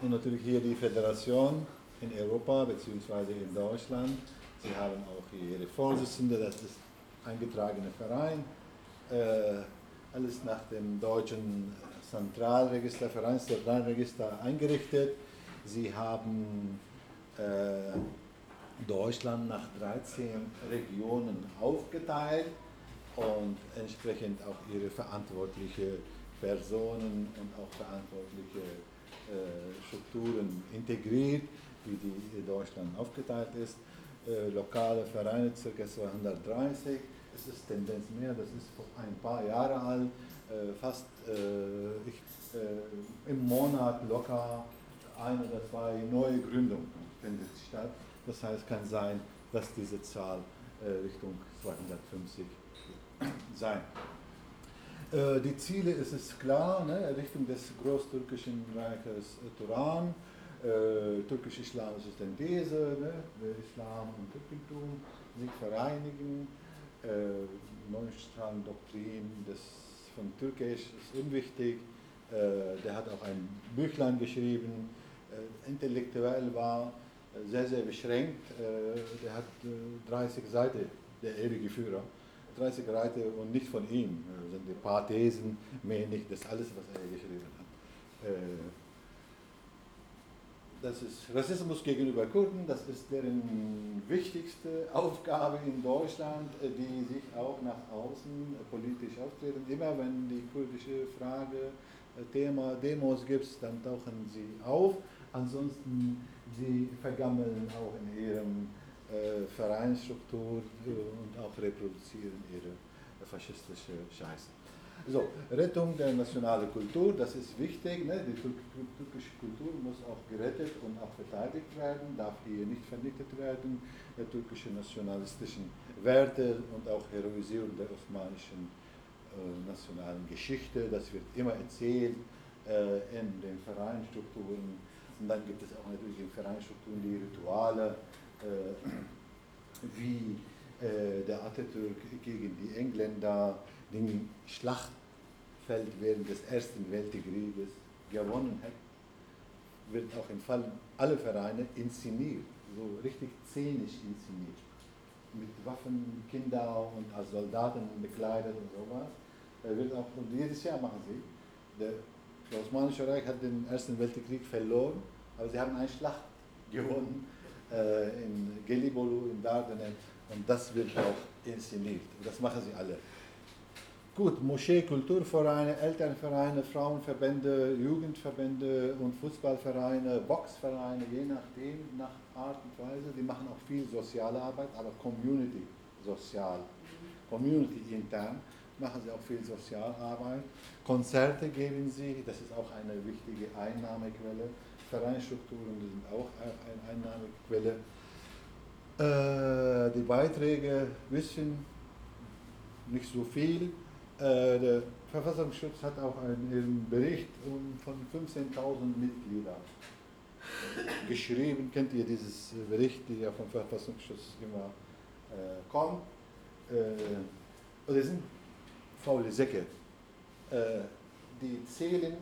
und natürlich hier die Föderation in Europa bzw. in Deutschland. Sie haben auch hier ihre Vorsitzende, das ist eingetragener Verein, äh, alles nach dem deutschen Zentralregister, Vereinszentralregister eingerichtet. Sie haben äh, Deutschland nach 13 Regionen aufgeteilt und entsprechend auch ihre verantwortliche Personen und auch verantwortliche äh, Strukturen integriert, wie die Deutschland aufgeteilt ist. Äh, lokale Vereine, ca. 230 es ist Tendenz mehr, das ist vor ein paar Jahre alt, äh, fast äh, ich, äh, im Monat locker ein oder zwei neue Gründungen findet statt. Das heißt, kann sein, dass diese Zahl äh, Richtung 250 sein. Äh, die Ziele ist es klar, ne, Richtung des großtürkischen Reiches Turan, äh, türkisch-islamische Synthese, ne, Islam und Türkentum sich vereinigen, äh, Neustrahlen-Doktrin von Türkisch ist unwichtig. Der hat auch ein Büchlein geschrieben. Äh, intellektuell war äh, sehr, sehr beschränkt. Äh, der hat 30 Seiten, der ewige Führer. 30 Seiten und nicht von ihm. Das sind ein paar Thesen, mehr nicht. Das alles, was er geschrieben hat das ist Rassismus gegenüber Kurden, das ist deren wichtigste Aufgabe in Deutschland, die sich auch nach außen politisch auftreten. Immer wenn die kurdische Frage Thema Demos gibt, dann tauchen sie auf. Ansonsten sie vergammeln auch in ihrem äh, Vereinsstruktur äh, und auch reproduzieren ihre faschistische Scheiße. So, Rettung der nationalen Kultur, das ist wichtig. Ne? Die türkische Kultur muss auch gerettet und auch verteidigt werden, darf hier nicht vernichtet werden. Die türkische nationalistischen Werte und auch Heroisierung der osmanischen äh, nationalen Geschichte, das wird immer erzählt äh, in den Vereinstrukturen. Und dann gibt es auch natürlich in Vereinstrukturen die Rituale, äh, wie äh, der Atatürk gegen die Engländer den Schlachtfeld während des Ersten Weltkrieges gewonnen hat, wird auch im Fall aller Vereine inszeniert, so richtig szenisch inszeniert. Mit Waffen, Kinder und als Soldaten bekleidet und sowas. Wird auch, und jedes Jahr machen sie. Der, das Osmanische Reich hat den Ersten Weltkrieg verloren, aber sie haben eine Schlacht gewonnen äh, in Gelibolu, in Dardenne und das wird auch inszeniert. Das machen sie alle. Gut, Moschee, Kulturvereine, Elternvereine, Frauenverbände, Jugendverbände und Fußballvereine, Boxvereine, je nachdem, nach Art und Weise, die machen auch viel soziale Arbeit, aber Community sozial, Community intern machen sie auch viel Sozialarbeit. Konzerte geben sie, das ist auch eine wichtige Einnahmequelle. Vereinsstrukturen sind auch eine Einnahmequelle. Äh, die Beiträge wissen nicht so viel. Äh, der Verfassungsschutz hat auch einen Bericht von 15.000 Mitgliedern geschrieben. Kennt ihr dieses Bericht, der vom Verfassungsschutz immer äh, kommt? Äh, oder sind faule Säcke. Äh, die zählen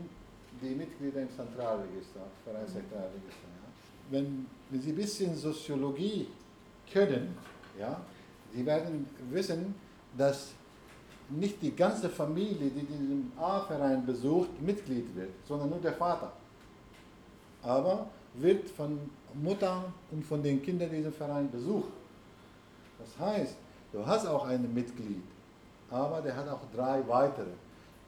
die Mitglieder im Zentralregister, Vereinszentralregister. Ja. Wenn, wenn Sie ein bisschen Soziologie können, ja, Sie werden wissen, dass nicht die ganze Familie, die diesen A-Verein besucht, Mitglied wird, sondern nur der Vater. Aber wird von Mutter und von den Kindern diesen Verein besucht. Das heißt, du hast auch ein Mitglied, aber der hat auch drei weitere.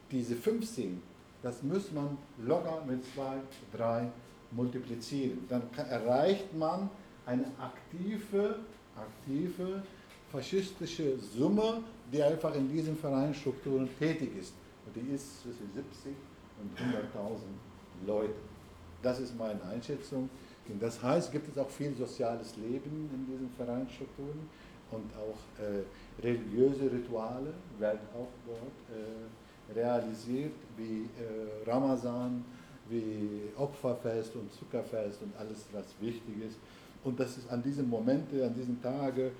Diese 15, das muss man locker mit zwei, drei multiplizieren. Dann erreicht man eine aktive, aktive faschistische Summe, die einfach in diesen Vereinsstrukturen tätig ist. Und die ist zwischen 70 und 100.000 Leute. Das ist meine Einschätzung. Und das heißt, gibt es auch viel soziales Leben in diesen Vereinsstrukturen und auch äh, religiöse Rituale werden auch dort äh, realisiert, wie äh, Ramazan, wie Opferfest und Zuckerfest und alles, was wichtig ist. Und das ist an diesen Momenten, an diesen Tagen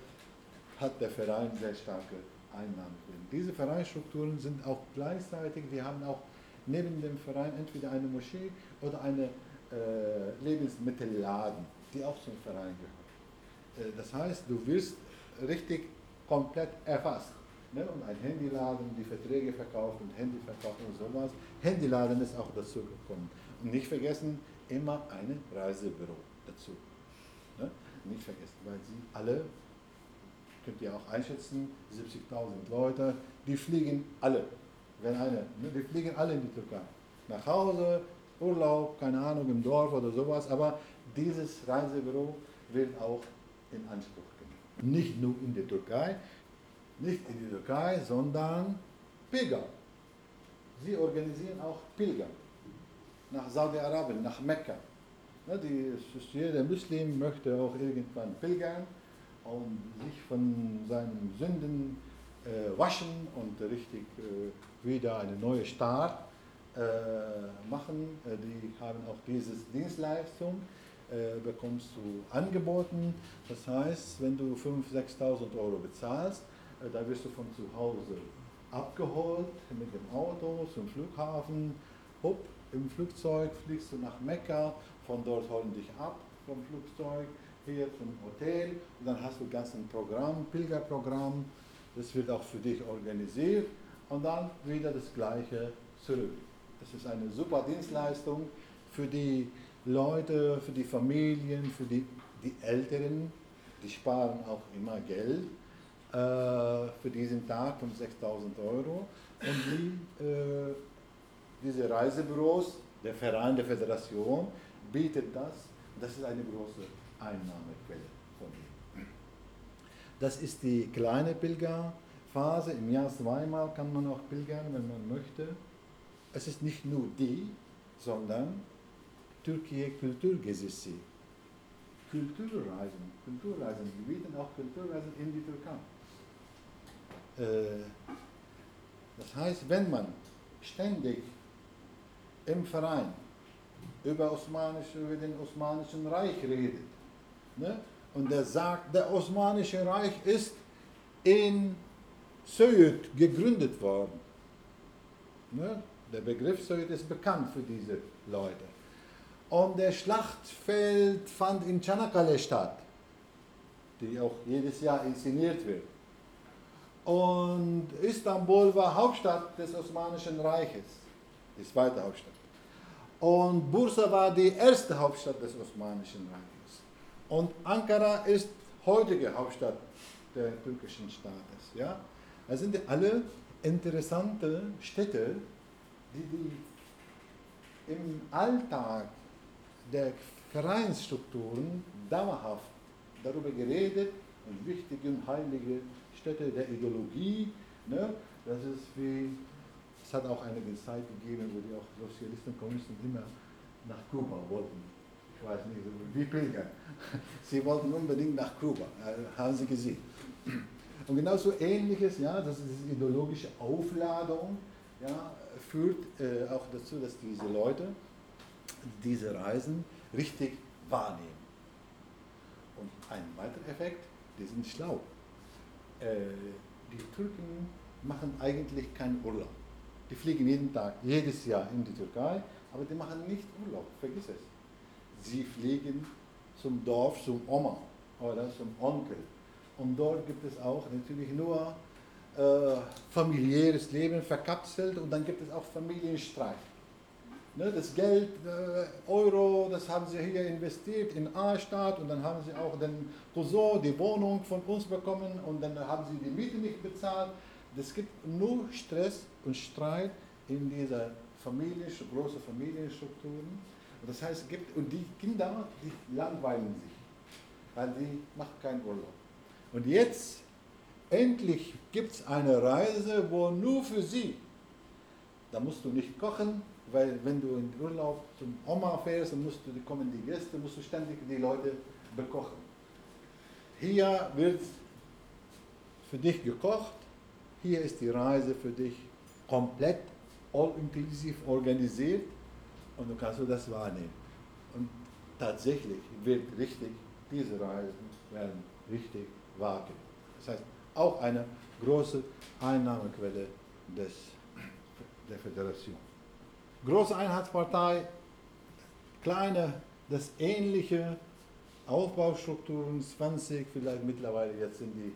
hat der Verein sehr starke Einnahmequellen. Diese Vereinsstrukturen sind auch gleichzeitig, wir haben auch neben dem Verein entweder eine Moschee oder eine äh, Lebensmittelladen, die auch zum Verein gehört. Äh, das heißt, du wirst richtig komplett erfasst. Ne? Und ein Handyladen, die Verträge verkauft und Handy verkauft und sowas. Handyladen ist auch dazu gekommen. Und nicht vergessen, immer ein Reisebüro dazu. Ne? Nicht vergessen, weil sie alle, könnt ihr auch einschätzen, 70.000 Leute, die fliegen alle. Wenn eine, ne? die fliegen alle in die Türkei. Nach Hause, Urlaub, keine Ahnung, im Dorf oder sowas, aber dieses Reisebüro wird auch in Anspruch. Nicht nur in der Türkei, nicht in die Türkei, sondern Pilger. Sie organisieren auch Pilger nach Saudi-Arabien, nach Mekka. Die, jeder Muslim möchte auch irgendwann pilgern und sich von seinen Sünden äh, waschen und richtig äh, wieder eine neue Start äh, machen. Äh, die haben auch diese Dienstleistung, äh, bekommst du angeboten. Das heißt, wenn du 5.000, 6.000 Euro bezahlst, äh, da wirst du von zu Hause abgeholt mit dem Auto zum Flughafen. Hopp, im Flugzeug fliegst du nach Mekka, von dort holen dich ab vom Flugzeug hier zum Hotel und dann hast du ganz ein Programm, Pilgerprogramm, das wird auch für dich organisiert und dann wieder das gleiche zurück. Das ist eine super Dienstleistung für die Leute, für die Familien, für die, die Älteren, die sparen auch immer Geld äh, für diesen Tag von 6000 Euro. Und die, äh, diese Reisebüros, der Verein der Föderation, bietet das. Das ist eine große Einnahmequelle von ihm. Das ist die kleine Pilgerphase. Im Jahr zweimal kann man auch pilgern, wenn man möchte. Es ist nicht nur die, sondern Türkei Kulturgesetze. Kulturreisen, Kulturreisen, wir bieten auch Kulturreisen in die Türkei. Äh, das heißt, wenn man ständig im Verein über, Osmanisch, über den Osmanischen Reich redet ne, und der sagt, der Osmanische Reich ist in Söğüt gegründet worden. Ne, der Begriff Söğüt ist bekannt für diese Leute. Und der Schlachtfeld fand in Çanakkale statt, die auch jedes Jahr inszeniert wird. Und Istanbul war Hauptstadt des Osmanischen Reiches, die zweite Hauptstadt. Und Bursa war die erste Hauptstadt des Osmanischen Reiches. Und Ankara ist heutige Hauptstadt der türkischen Staates. Ja? Das sind alle interessante Städte, die, die im Alltag der Vereinsstrukturen dauerhaft darüber geredet und wichtige und heilige Städte der Ideologie. Ne? Das ist wie, es hat auch einige Zeit gegeben, wo die auch Sozialisten und Kommunisten immer nach Kuba wollten. Ich weiß nicht, wie Pilger. Sie wollten unbedingt nach Kuba, äh, haben sie gesehen. Und genauso ähnliches, ja, das ist diese ideologische Aufladung, ja, führt äh, auch dazu, dass diese Leute diese Reisen richtig wahrnehmen. Und ein weiterer Effekt, die sind schlau. Äh, die Türken machen eigentlich keinen Urlaub. Die fliegen jeden Tag, jedes Jahr in die Türkei, aber die machen nicht Urlaub, vergiss es. Sie fliegen zum Dorf, zum Oma oder zum Onkel. Und dort gibt es auch natürlich nur äh, familiäres Leben verkapselt und dann gibt es auch Familienstreit. Ne, das Geld, äh, Euro, das haben sie hier investiert in A-Staat und dann haben sie auch den Cousin, die Wohnung von uns bekommen und dann haben sie die Miete nicht bezahlt. Es gibt nur Stress und Streit in dieser Familie, großen Familienstrukturen. Das heißt, es gibt, und die Kinder, die langweilen sich, weil die machen keinen Urlaub. Und jetzt, endlich gibt es eine Reise, wo nur für sie, da musst du nicht kochen, weil wenn du in Urlaub zum Oma fährst, dann musst du, kommen die Gäste, musst du ständig die Leute bekochen. Hier wird für dich gekocht, hier ist die Reise für dich komplett all-inclusive organisiert und du kannst das wahrnehmen. Und tatsächlich wird richtig, diese Reisen werden richtig wahrgenommen. Das heißt, auch eine große Einnahmequelle des, der Föderation. Große Einheitspartei, kleine, das ähnliche Aufbaustrukturen, 20, vielleicht mittlerweile jetzt sind die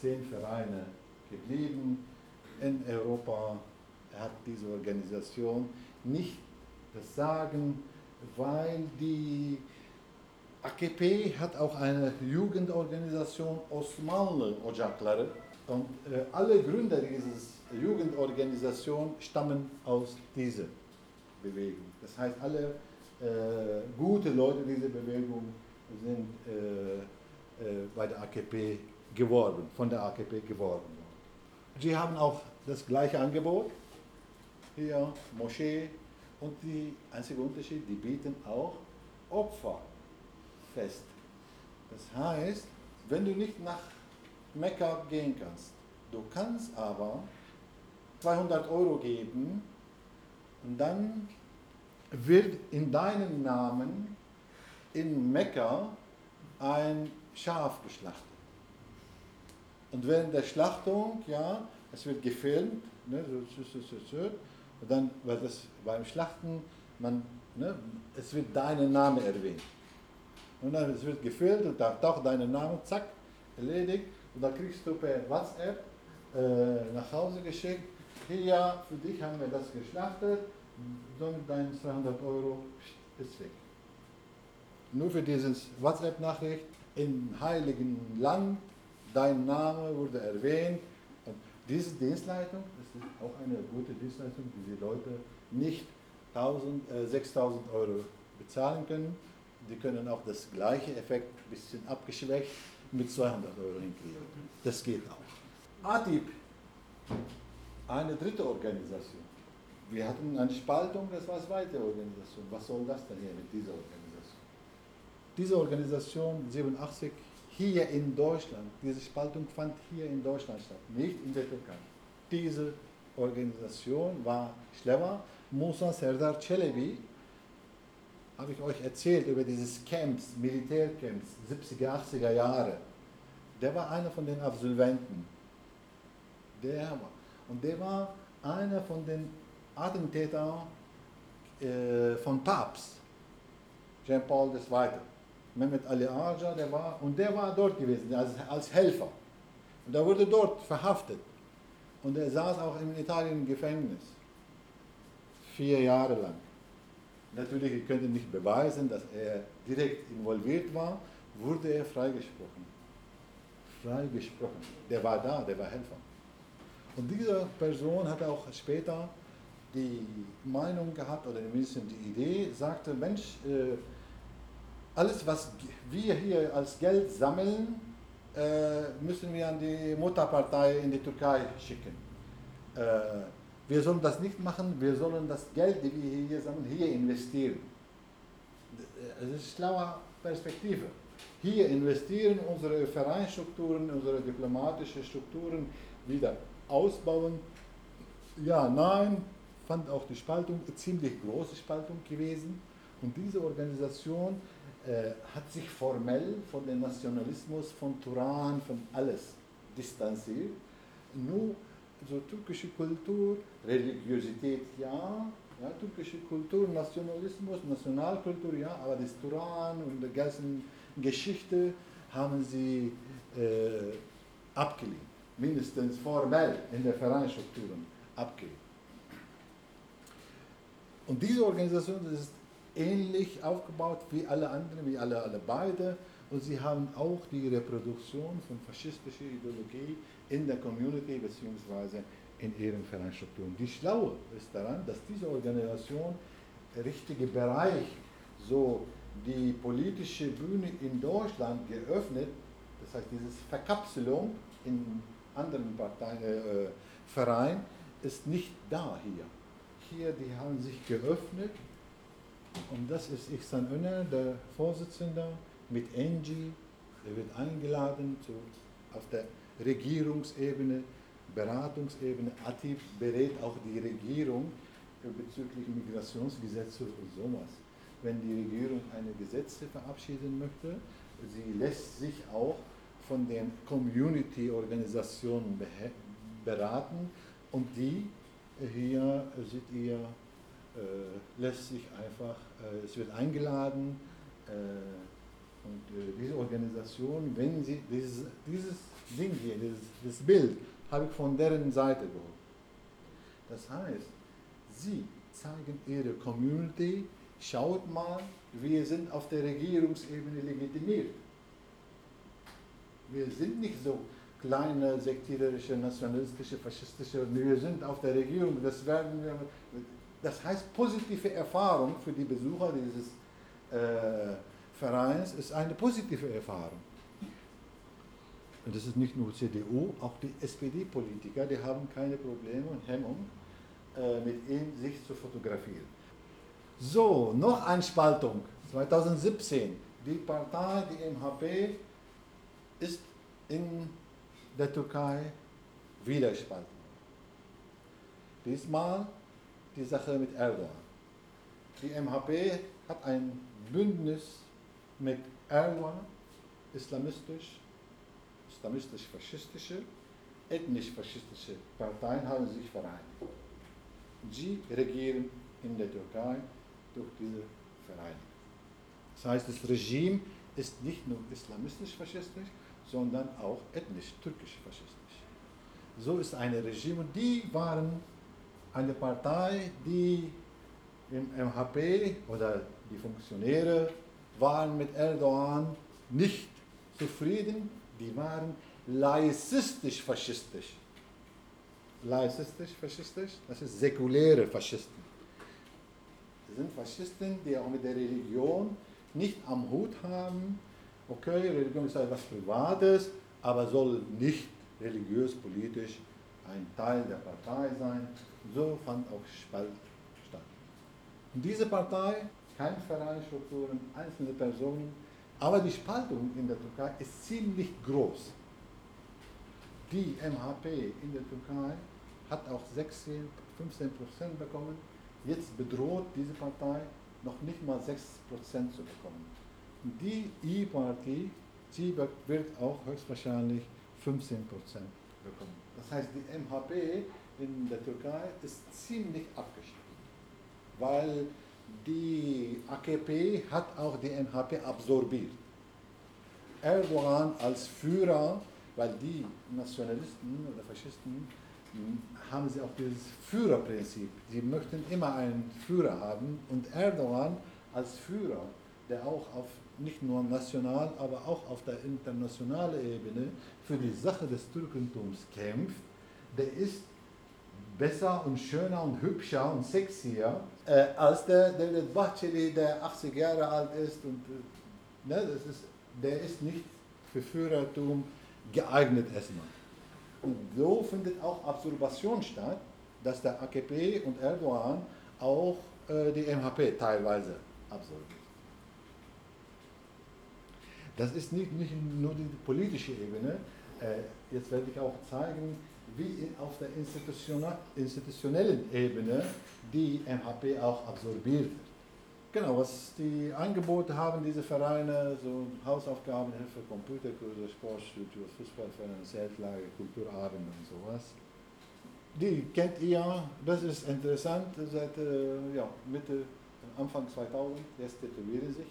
10 Vereine geblieben in Europa. Hat diese Organisation nicht das Sagen, weil die AKP hat auch eine Jugendorganisation Osmanlı Ocakları. Und äh, alle Gründer dieser Jugendorganisation stammen aus dieser Bewegung. Das heißt, alle äh, gute Leute dieser Bewegung sind äh, äh bei der AKP geworden, von der AKP geworden. Sie haben auch das gleiche Angebot, hier Moschee und die einzige Unterschied, die bieten auch Opferfest. Das heißt, wenn du nicht nach Mekka gehen kannst, du kannst aber 200 Euro geben und dann wird in deinem Namen in Mekka ein Schaf geschlachtet. Und während der Schlachtung, ja, es wird gefilmt, ne, und dann, weil das beim Schlachten, man, ne, es wird dein Name erwähnt. Und dann es wird gefilmt und da taucht dein Name, zack, erledigt. Und dann kriegst du per WhatsApp äh, nach Hause geschickt, hier, für dich haben wir das geschlachtet, somit dein 200 Euro ist weg. Nur für dieses WhatsApp-Nachricht im heiligen Land dein Name wurde erwähnt. Und diese Dienstleistung, das ist auch eine gute Dienstleistung, die die Leute nicht 1000, äh, 6000 Euro bezahlen können. Die können auch das gleiche Effekt, ein bisschen abgeschwächt, mit 200 Euro hinkriegen. Das geht auch. ATIP, eine dritte Organisation. Wir hatten eine Spaltung, das war eine zweite Organisation. Was soll das denn hier mit dieser Organisation? Diese Organisation 87 hier in Deutschland, diese Spaltung fand hier in Deutschland statt, nicht in der Türkei. Diese Organisation war schlimmer. Musa Serdar Çelebi, habe ich euch erzählt über dieses Camps, Militärcamps, 70er, 80er Jahre. Der war einer von den Absolventen. Der war. Und der war einer von den Attentätern äh, von Papst, Jean-Paul II. Mehmet Ali Aja, der war, und der war dort gewesen, als, als Helfer. Und er wurde dort verhaftet. Und er saß auch in Italien im Gefängnis. Vier Jahre lang. Natürlich, ich könnte nicht beweisen, dass er direkt involviert war, wurde er freigesprochen. Freigesprochen. Der war da, der war Helfer. Und diese Person hat auch später die Meinung gehabt oder mindestens die Idee, sagte, Mensch, äh, alles, was wir hier als Geld sammeln, äh, müssen wir an die Mutterpartei in die Türkei schicken. Äh, wir sollen das nicht machen, wir sollen das Geld, das wir hier sammeln, hier investieren. Das ist eine schlaue Perspektive. Hier investieren, unsere Vereinsstrukturen, unsere diplomatischen Strukturen wieder ausbauen. Ja, nein, fand auch die Spaltung, eine ziemlich große Spaltung gewesen. Und diese Organisation äh, hat sich formell von dem Nationalismus, von Turan, von alles distanziert. Nur so türkische Kultur, Religiosität ja, ja, türkische Kultur, Nationalismus, Nationalkultur ja, aber das Turan und die ganzen Geschichte haben sie äh, abgelehnt, mindestens formell in der Vereinsstrukturen abgelehnt. Und diese Organisation ist ähnlich aufgebaut wie alle anderen, wie alle, alle beide. Und sie haben auch die Reproduktion von faschistischer Ideologie in der Community bzw. in ihren Vereinsstrukturen. Die Schlaue ist daran, dass diese Organisation richtige Bereich, so die politische Bühne in Deutschland geöffnet, das heißt diese Verkapselung in anderen Parteien, äh, Vereinen, ist nicht da hier. Hier, die haben sich geöffnet und das ist Ihsan Öner, der Vorsitzende, mit Angie, der wird eingeladen zu, auf der Regierungsebene, Beratungsebene. ATIP berät auch die Regierung bezüglich Migrationsgesetze und sowas. Wenn die Regierung eine Gesetze verabschieden möchte, sie lässt sich auch von den Community-Organisationen beraten und die hier seht ihr, äh, lässt sich einfach, äh, es wird eingeladen äh, und diese Organisation, wenn sie dieses, dieses Ding hier, dieses, das Bild, habe ich von deren Seite geholt. Das heißt, sie zeigen ihre Community, schaut mal, wir sind auf der Regierungsebene legitimiert. Wir sind nicht so kleine sektiererische, nationalistische, faschistische, wir sind auf der Regierung, das werden wir, das heißt positive Erfahrung für die Besucher dieses äh, Vereins ist eine positive Erfahrung. Und das ist nicht nur CDU, auch die SPD-Politiker, die haben keine Probleme und Hemmung, äh, mit ihm sich zu fotografieren. So, noch eine Spaltung. 2017. Die Partei, die MHP, ist in der Türkei wieder gespalten. Diesmal die Sache mit Erdogan. Die MHP hat ein Bündnis mit Erdogan, islamistisch, islamistisch-faschistische, ethnisch-faschistische Parteien haben sich vereinigt. Sie regieren in der Türkei durch diese Vereinigung. Das heißt, das Regime ist nicht nur islamistisch-faschistisch, sondern auch ethnisch-türkisch-faschistisch. So ist ein Regime die waren eine Partei, die im MHP oder die Funktionäre waren mit Erdogan nicht zufrieden, die waren laicistisch-faschistisch. Laicistisch-faschistisch, das ist säkuläre Faschisten. Das sind Faschisten, die auch mit der Religion nicht am Hut haben. Okay, Religion ist etwas Privates, aber soll nicht religiös, politisch ein Teil der Partei sein. So fand auch Spalt statt. Und diese Partei, keine Vereinsstrukturen, einzelne Personen, aber die Spaltung in der Türkei ist ziemlich groß. Die MHP in der Türkei hat auch 16, 15 Prozent bekommen. Jetzt bedroht diese Partei noch nicht mal 6 Prozent zu bekommen. Die E-Party, sie wird auch höchstwahrscheinlich 15 Prozent bekommen. Das heißt, die MHP in der Türkei ist ziemlich abgeschnitten, weil die AKP hat auch die MHP absorbiert. Erdogan als Führer, weil die Nationalisten oder Faschisten hm, haben sie auch dieses Führerprinzip. Sie möchten immer einen Führer haben und Erdogan als Führer, der auch auf nicht nur national, aber auch auf der internationalen Ebene für die Sache des Türkentums kämpft, der ist besser und schöner und hübscher und sexier äh, als der David Bacheli, der 80 Jahre alt ist. Und, äh, ne, das ist, der ist nicht für Führertum geeignet erstmal. Und so findet auch Absorbation statt, dass der AKP und Erdogan auch äh, die MHP teilweise absorbiert. Das ist nicht, nicht nur die politische Ebene. Äh, jetzt werde ich auch zeigen, wie auf der institutionellen Ebene die MHP auch absorbiert wird. Genau, was die Angebote haben, diese Vereine, so Hausaufgabenhilfe, Computerkurse, Sportstudio, Fußballvereine, Zeltlage, Kulturabend und sowas. Die kennt ihr, das ist interessant, seit äh, ja, Mitte, Anfang 2000, jetzt tätowieren sich.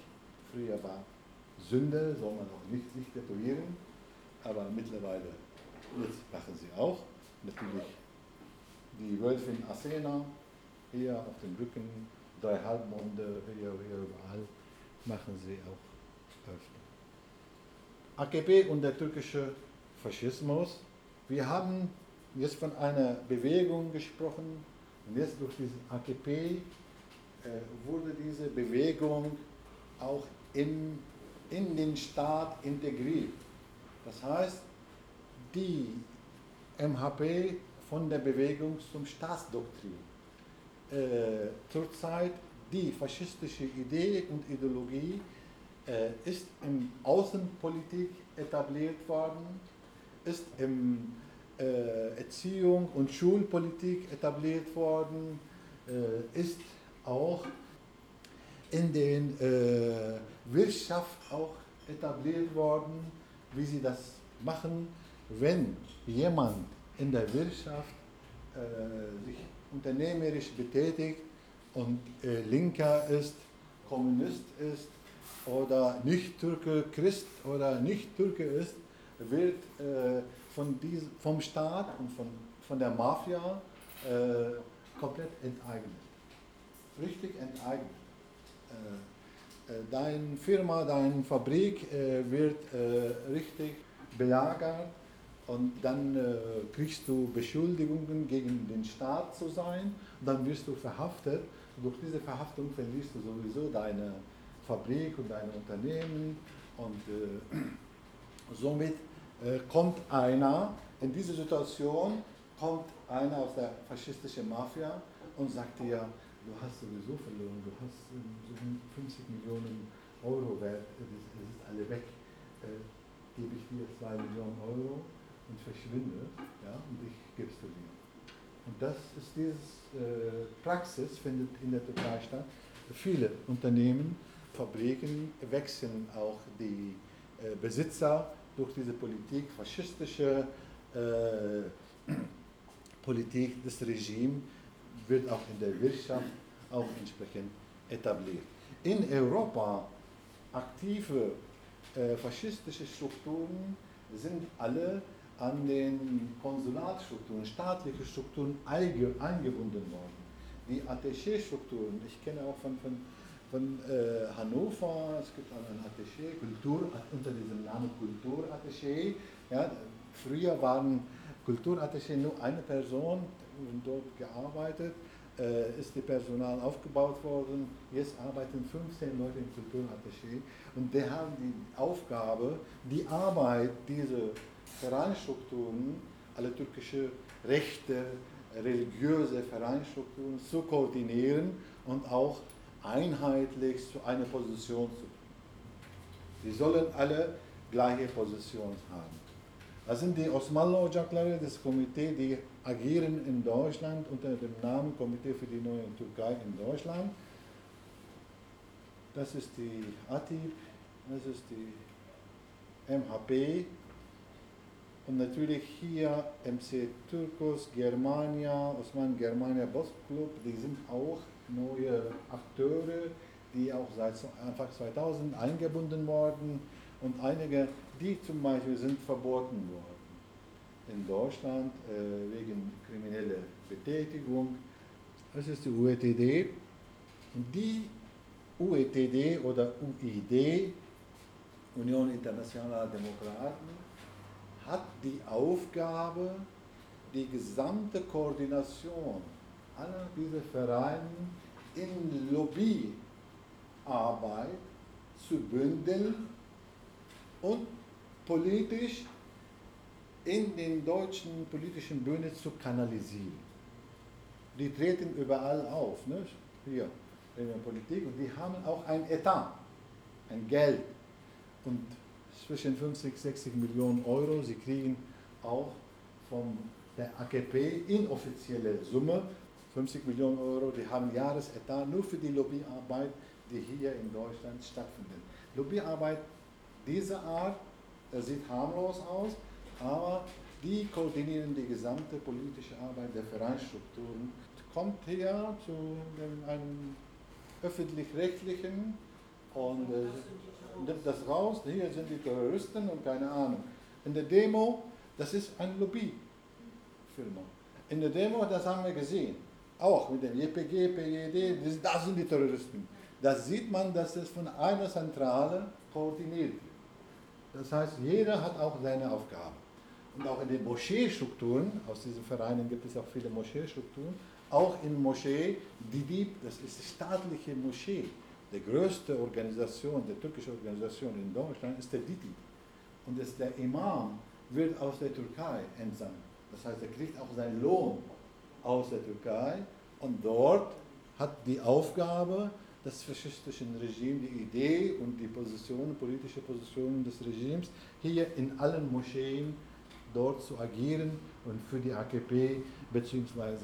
Früher war Sünde, soll man auch nicht sich tätowieren, aber mittlerweile, jetzt machen sie auch. Natürlich die Wölfin Athena, hier auf dem Rücken, drei Halbmonde, hier, hier überall, machen sie auch öfter. AKP und der türkische Faschismus. Wir haben jetzt von einer Bewegung gesprochen und jetzt durch diese AKP äh, wurde diese Bewegung auch in, in den Staat integriert. Das heißt, die MHP von der Bewegung zum Staatsdoktrin. Äh, zurzeit die faschistische Idee und Ideologie äh, ist in Außenpolitik etabliert worden, ist in äh, Erziehung und Schulpolitik etabliert worden, äh, ist auch in der äh, Wirtschaft auch etabliert worden, wie sie das machen, wenn jemand in der Wirtschaft äh, sich unternehmerisch betätigt und äh, Linker ist, Kommunist ist oder Nicht-Türke Christ oder Nicht-Türke ist, wird äh, von diesem, vom Staat und von, von der Mafia äh, komplett enteignet. Richtig enteignet. Äh, äh, deine Firma, deine Fabrik wird richtig belagert und dann äh, kriegst du Beschuldigungen gegen den Staat zu sein dann wirst du verhaftet. Durch diese Verhaftung verlierst du sowieso deine Fabrik und dein Unternehmen und äh, somit äh, kommt einer, in diese Situation kommt einer aus der faschistischen Mafia und sagt dir, du hast sowieso verloren, du hast 50 ähm, Millionen Euro wert, es ist alle weg, äh, gebe ich dir 2 Millionen Euro und verschwinde ja, und ich gebe es dir. Und das ist diese äh, Praxis, findet in der Türkei statt. Viele Unternehmen, Fabriken wechseln auch die äh, Besitzer durch diese Politik, faschistische äh, Politik des Regimes wird auch in der Wirtschaft auch entsprechend etabliert. In Europa aktive äh, faschistische Strukturen sind alle an den Konsulatstrukturen, staatliche Strukturen eingebunden worden. Die Attaché-Strukturen, ich kenne auch von, von, von äh, Hannover, es gibt ein Attaché, Kultur, unter diesem Namen Kulturattaché. Ja, früher waren Kulturattaché nur eine Person dort gearbeitet, äh, ist die Personal aufgebaut worden. Jetzt arbeiten 15 Leute im Kulturattaché und die haben die Aufgabe, die Arbeit dieser Vereinstrukturen, alle türkische rechte, religiöse Vereinstrukturen zu koordinieren und auch einheitlich zu einer Position zu bringen. Sie sollen alle gleiche Position haben. Das sind die Osmanlı Ocakları, das Komitee, die agieren in Deutschland unter dem Namen Komitee für die neue Türkei in Deutschland. Das ist die ATIP, das ist die MHP, und natürlich hier MC Turkos, Germania, Osman Germania Boss Club, die sind auch neue Akteure, die auch seit Anfang 2000 eingebunden wurden und einige, die zum Beispiel sind verboten worden in Deutschland äh, wegen krimineller Betätigung. Das ist die UETD. Und die UETD oder UID Union Internationaler Demokraten, hat die Aufgabe, die gesamte Koordination aller dieser Vereine in Lobbyarbeit zu bündeln und politisch in den deutschen politischen Bühne zu kanalisieren. Die treten überall auf, nicht? hier in der Politik, und die haben auch ein Etat, ein Geld. Und zwischen 50 und 60 Millionen Euro, sie kriegen auch von der AKP inoffizielle Summe, 50 Millionen Euro, die haben Jahresetat nur für die Lobbyarbeit, die hier in Deutschland stattfindet. Lobbyarbeit dieser Art, sieht harmlos aus, aber die koordinieren die gesamte politische Arbeit der Vereinsstrukturen. Kommt hier zu einem öffentlich-rechtlichen und äh, nimmt das raus, hier sind die Terroristen und keine Ahnung. In der Demo, das ist ein Lobbyfirma. In der Demo, das haben wir gesehen, auch mit dem JPG, PED, das sind die Terroristen. Das sieht man, dass es von einer Zentrale koordiniert wird. Das heißt, jeder hat auch seine Aufgabe. Und auch in den Moscheestrukturen, aus diesen Vereinen gibt es auch viele Moscheestrukturen, auch in Moschee, die, das ist die staatliche Moschee, die größte Organisation, die türkische Organisation in Deutschland ist der Didi. Und ist der Imam wird aus der Türkei entsandt. Das heißt, er kriegt auch seinen Lohn aus der Türkei und dort hat die Aufgabe, das faschistische Regime, die Idee und die Position, politische Positionen des Regimes hier in allen Moscheen dort zu agieren und für die AKP bzw.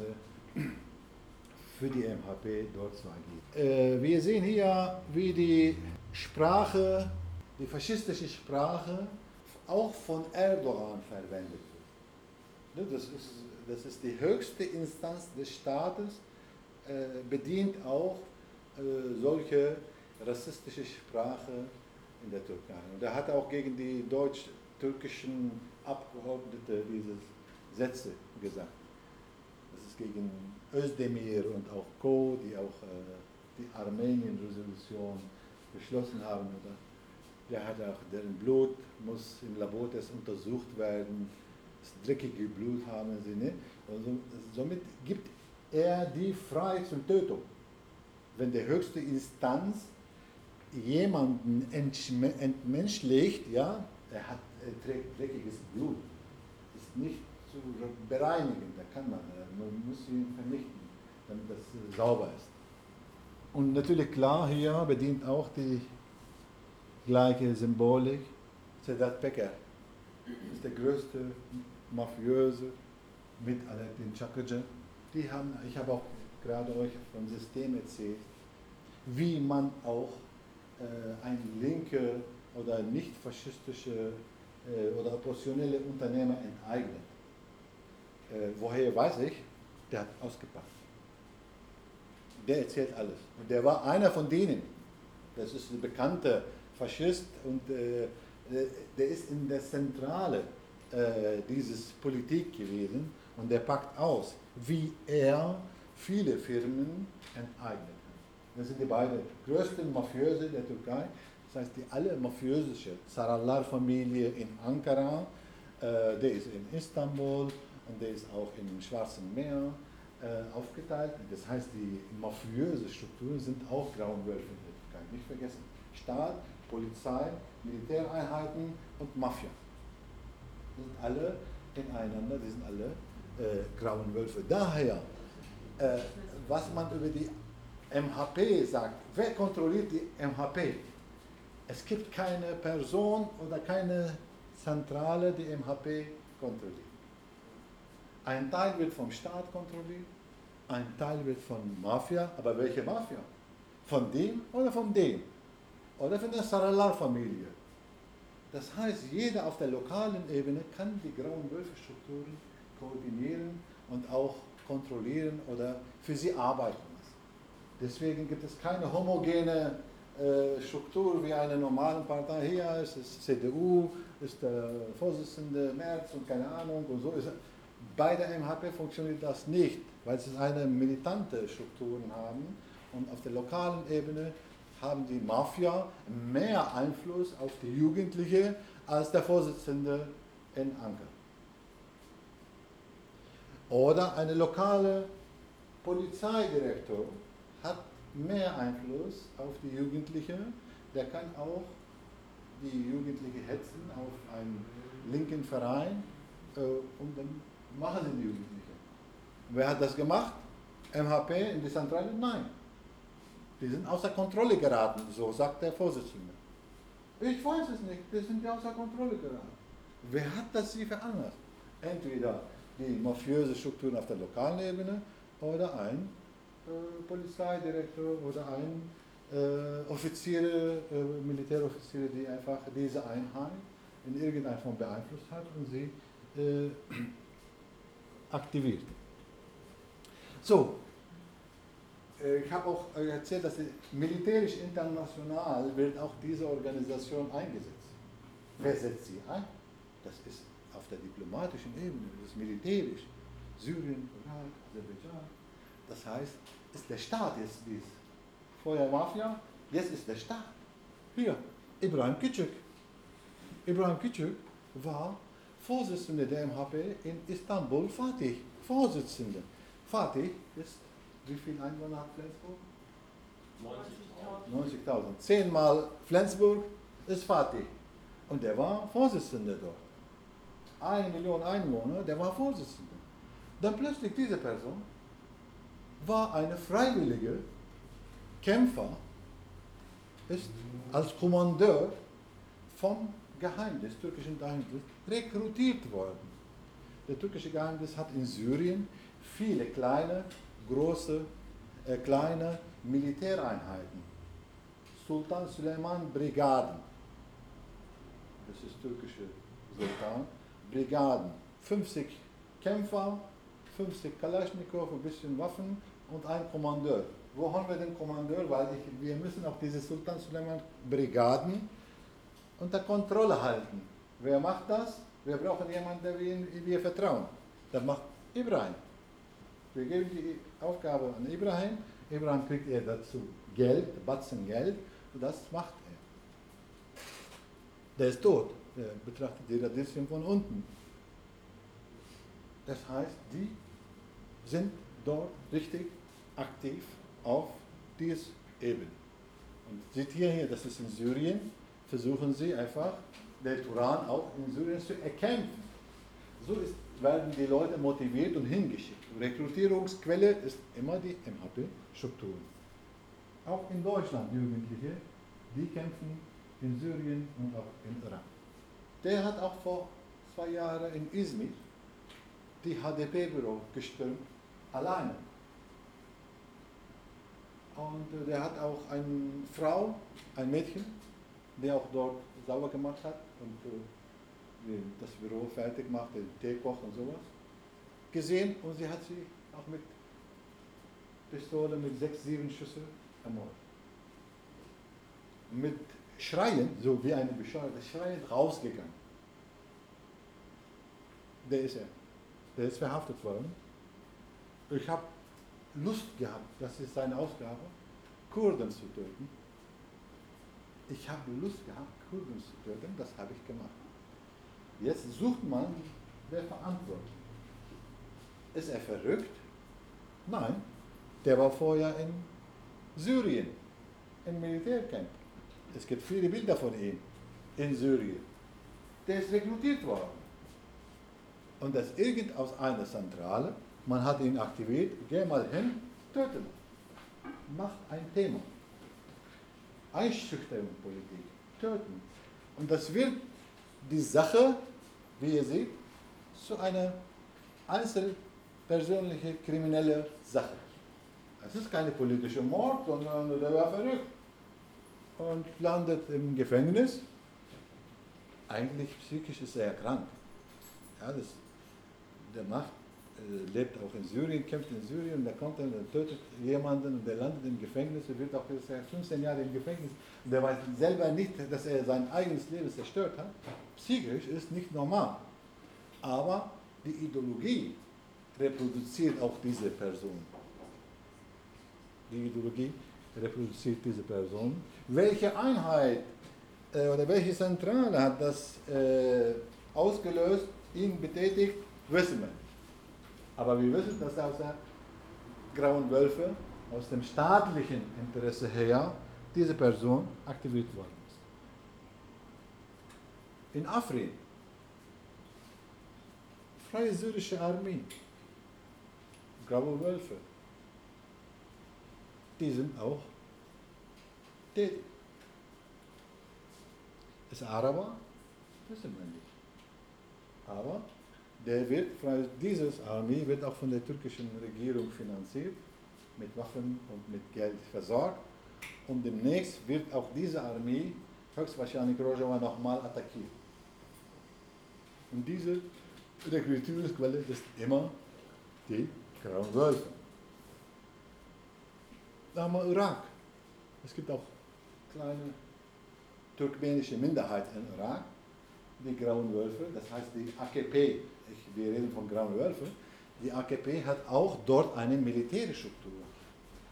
für die MHP dort zu agieren. Äh, wir sehen hier, wie die Sprache, die faschistische Sprache auch von Erdogan verwendet wird. Das ist, das ist die höchste Instanz des Staates, äh, bedient auch äh, solche rassistische Sprache in der Türkei. Und er hat auch gegen die deutsch-türkischen Abgeordneten diese Sätze gesagt. Das ist gegen Özdemir und auch Co., die auch äh, die Armenien-Resolution beschlossen haben. Oder? Der hat auch, deren Blut muss im Labortest untersucht werden. Das dreckige Blut haben sie nicht. Und so, somit gibt er die frei zur Tötung wenn die höchste Instanz jemanden entmenschlicht, ja, er, hat, dreckiges Blut, ist nicht zu bereinigen, da kann man, man muss ihn vernichten, damit das sauber ist. Und natürlich klar, hier bedient auch die gleiche Symbolik. Sedat Peker ist der größte Mafiöse mit Aladdin Chakra. Die haben, ich habe auch gerade euch vom System erzählt, wie man auch äh, ein linke oder nicht faschistische äh, oder oppositionelle Unternehmer enteignet. Äh, woher weiß ich? Der hat ausgepackt. Der erzählt alles. Und der war einer von denen. Das ist ein bekannter Faschist und äh, der ist in der Zentrale dieses Politik gewesen und der packt aus, wie er viele Firmen enteignet. Das sind die beiden größten Mafiöse der Türkei. Das heißt, die alle mafiösische Sarallar-Familie in Ankara, äh, der ist in Istanbul und der ist auch im Schwarzen Meer äh, aufgeteilt. Das heißt, die mafiöse Strukturen sind auch Grauenwölfe in der Türkei. Nicht vergessen. Staat, Polizei, Militäreinheiten und Mafia. Die sind alle ineinander, die sind alle äh, grauen Wölfe. Daher äh, was man über die MHP sagt. Wer kontrolliert die MHP? Es gibt keine Person oder keine Zentrale, die MHP kontrolliert. Ein Teil wird vom Staat kontrolliert, ein Teil wird von Mafia, aber welche Mafia? Von dem oder von dem? Oder von der Sarallar-Familie? Das heißt, jeder auf der lokalen Ebene kann die grauen Wölfe-Strukturen koordinieren und auch kontrollieren oder für sie arbeiten lassen. Deswegen gibt es keine homogene Struktur wie eine normale Partei. Hier ist es CDU, ist der Vorsitzende Merz und keine Ahnung und so ist. Bei der MHP funktioniert das nicht, weil sie eine militante Strukturen haben und auf der lokalen Ebene haben die Mafia mehr Einfluss auf die Jugendliche als der Vorsitzende in Anker. Oder eine lokale Polizeidirektor mehr Einfluss auf die Jugendliche, der kann auch die Jugendliche hetzen auf einen linken Verein äh, und dann machen sie die Jugendliche. Wer hat das gemacht? MHP in die Zentrale? Nein. Die sind außer Kontrolle geraten, so sagt der Vorsitzende. Ich weiß es nicht, die sind ja außer Kontrolle geraten. Wer hat das sie veranlasst? Entweder die mafiöse Strukturen auf der lokalen Ebene oder ein Polizeidirektor oder ein äh, Offiziere, äh, Militäroffiziere, die einfach diese Einheit in irgendeiner Form beeinflusst hat und sie äh, aktiviert. So, äh, ich habe auch erzählt, dass militärisch international wird auch diese Organisation eingesetzt. Wer setzt sie ein? Das ist auf der diplomatischen Ebene, das ist militärisch. Syrien, Irak, Aserbaidschan. Das heißt, ist der Staat jetzt dies. Vorher Mafia, jetzt ist der Staat. Hier, Ibrahim Küçük. Ibrahim Küçük war Vorsitzender der MHP in Istanbul, Fatih. Vorsitzender. Fatih ist, wie viele Einwohner hat Flensburg? 90.000. 90.000. Zehnmal Flensburg ist Fatih. Und der war Vorsitzender dort. Eine Million Einwohner, der war Vorsitzender. Dann plötzlich diese Person war eine freiwillige Kämpfer, ist als Kommandeur vom Geheimnis, türkischen Geheimnis, rekrutiert worden. Der türkische Geheimnis hat in Syrien viele kleine, große, äh, kleine Militäreinheiten. Sultan Süleyman Brigaden. Das ist türkische Sultan. Brigaden. 50 Kämpfer, 50 Kalaschnikow, ein bisschen Waffen und ein Kommandeur. Wo haben wir den Kommandeur? Weil ich, wir müssen auch diese Sultan Suleiman Brigaden unter Kontrolle halten. Wer macht das? Wir brauchen jemanden, der wir, wir vertrauen. Das macht Ibrahim. Wir geben die Aufgabe an Ibrahim. Ibrahim kriegt er dazu Geld, Batzen Geld, und das macht er. Der ist tot. Der betrachtet die Radieschen von unten. Das heißt, die sind dort richtig aktiv auf dieser Ebene. Und seht ihr hier, das ist in Syrien, versuchen sie einfach, den Turan auch in Syrien zu erkämpfen. So ist, werden die Leute motiviert und hingeschickt. Rekrutierungsquelle ist immer die MHP-Strukturen. Auch in Deutschland Jugendliche, die kämpfen in Syrien und auch in Irak. Der hat auch vor zwei Jahren in Izmir die HDP-Büro gestürmt, alleine. Und äh, der hat auch eine Frau, ein Mädchen, die auch dort sauber gemacht hat und äh, das Büro fertig macht, den Tee kocht und sowas, gesehen und sie hat sie auch mit Pistole mit sechs, sieben Schüssen ermordet. Mit Schreien, so wie eine bescheuerte Schreien, rausgegangen. Der ist er. Der ist verhaftet worden. Ich habe Lust gehabt, das ist seine Aufgabe, Kurden zu töten. Ich habe Lust gehabt, Kurden zu töten, das habe ich gemacht. Jetzt sucht man, wer verantwortlich ist. er verrückt? Nein, der war vorher in Syrien, im Militärcamp. Es gibt viele Bilder von ihm in Syrien. Der ist rekrutiert worden. Und das irgend aus einer Zentrale man hat ihn aktiviert, geh mal hin, töten. Macht ein Thema. Einschüchterungspolitik, töten. Und das wird die Sache, wie ihr seht, zu einer einzelpersönliche kriminelle Sache. Es ist keine politische Mord, sondern der war verrückt und landet im Gefängnis. Eigentlich psychisch ist er krank. Ja, das, der macht lebt auch in Syrien, kämpft in Syrien, der kommt dann, der tötet jemanden und der landet im Gefängnis, er wird auch 15 Jahre im Gefängnis und der weiß selber nicht, dass er sein eigenes Leben zerstört hat. Psychisch ist nicht normal. Aber die Ideologie reproduziert auch diese Person. Die Ideologie reproduziert diese Person. Welche Einheit äh, oder welche Zentrale hat das äh, ausgelöst, ihn betätigt, wissen wir nicht. Aber wir wissen, dass aus der Grauen Wölfe, aus dem staatlichen Interesse her, diese Person aktiviert worden ist. In Afrin, Freie Syrische Armee, Graue Wölfe, die sind auch tätig. Ist Araber? Wissen wir nicht. Aber der wird, dieses Armee wird auch von der türkischen Regierung finanziert, mit Waffen und mit Geld versorgt. Und demnächst wird auch diese Armee höchstwahrscheinlich Rojava nochmal attackiert. Und diese Rekrutierungsquelle ist immer die Grauen Wölfe. Dann haben wir Irak. Es gibt auch kleine turkmenische Minderheit in Irak, die Grauen Wölfe, das heißt die AKP, ich, wir reden von Grauen Wölfe, die AKP hat auch dort eine militärische Struktur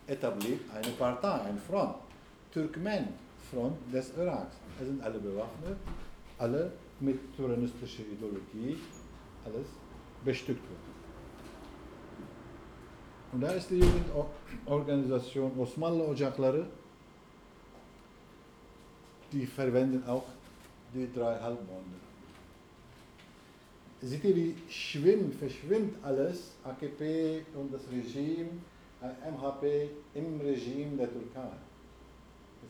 etabliert, eine Partei, eine Front, Turkmen, Front des Iraks. Es sind alle bewaffnet, alle mit tyrannistischer Ideologie, alles bestückt worden. Und da ist die Jugendorganisation Osmanlı Ocakları die verwenden auch die drei Halbmonde. Seht ihr, wie schwimmt, verschwimmt alles, AKP und das Regime, äh, MHP im Regime der Türkei.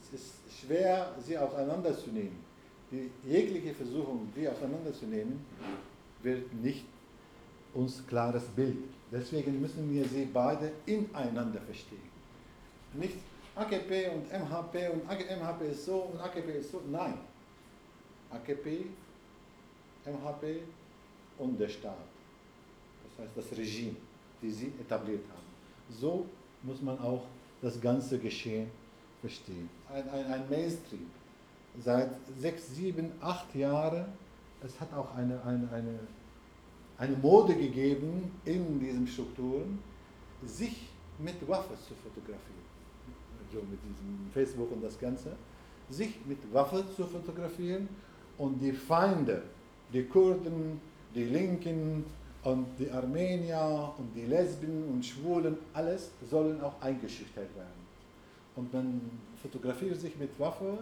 Es ist schwer, sie auseinanderzunehmen. Die jegliche Versuchung, die auseinanderzunehmen, wird nicht uns klares Bild. Deswegen müssen wir sie beide ineinander verstehen. Nicht AKP und MHP und MHP ist so und AKP ist so. Nein. AKP, MHP und der Staat. Das heißt das Regime, die sie etabliert haben. So muss man auch das ganze Geschehen verstehen. Ein, ein, ein Mainstream. Seit sechs, sieben, acht Jahren, es hat auch eine, eine, eine, eine Mode gegeben in diesen Strukturen, sich mit Waffen zu fotografieren so mit diesem Facebook und das Ganze, sich mit Waffen zu fotografieren und die Feinde, die Kurden, die Linken und die Armenier und die Lesben und Schwulen, alles sollen auch eingeschüchtert werden. Und man fotografiert sich mit Waffe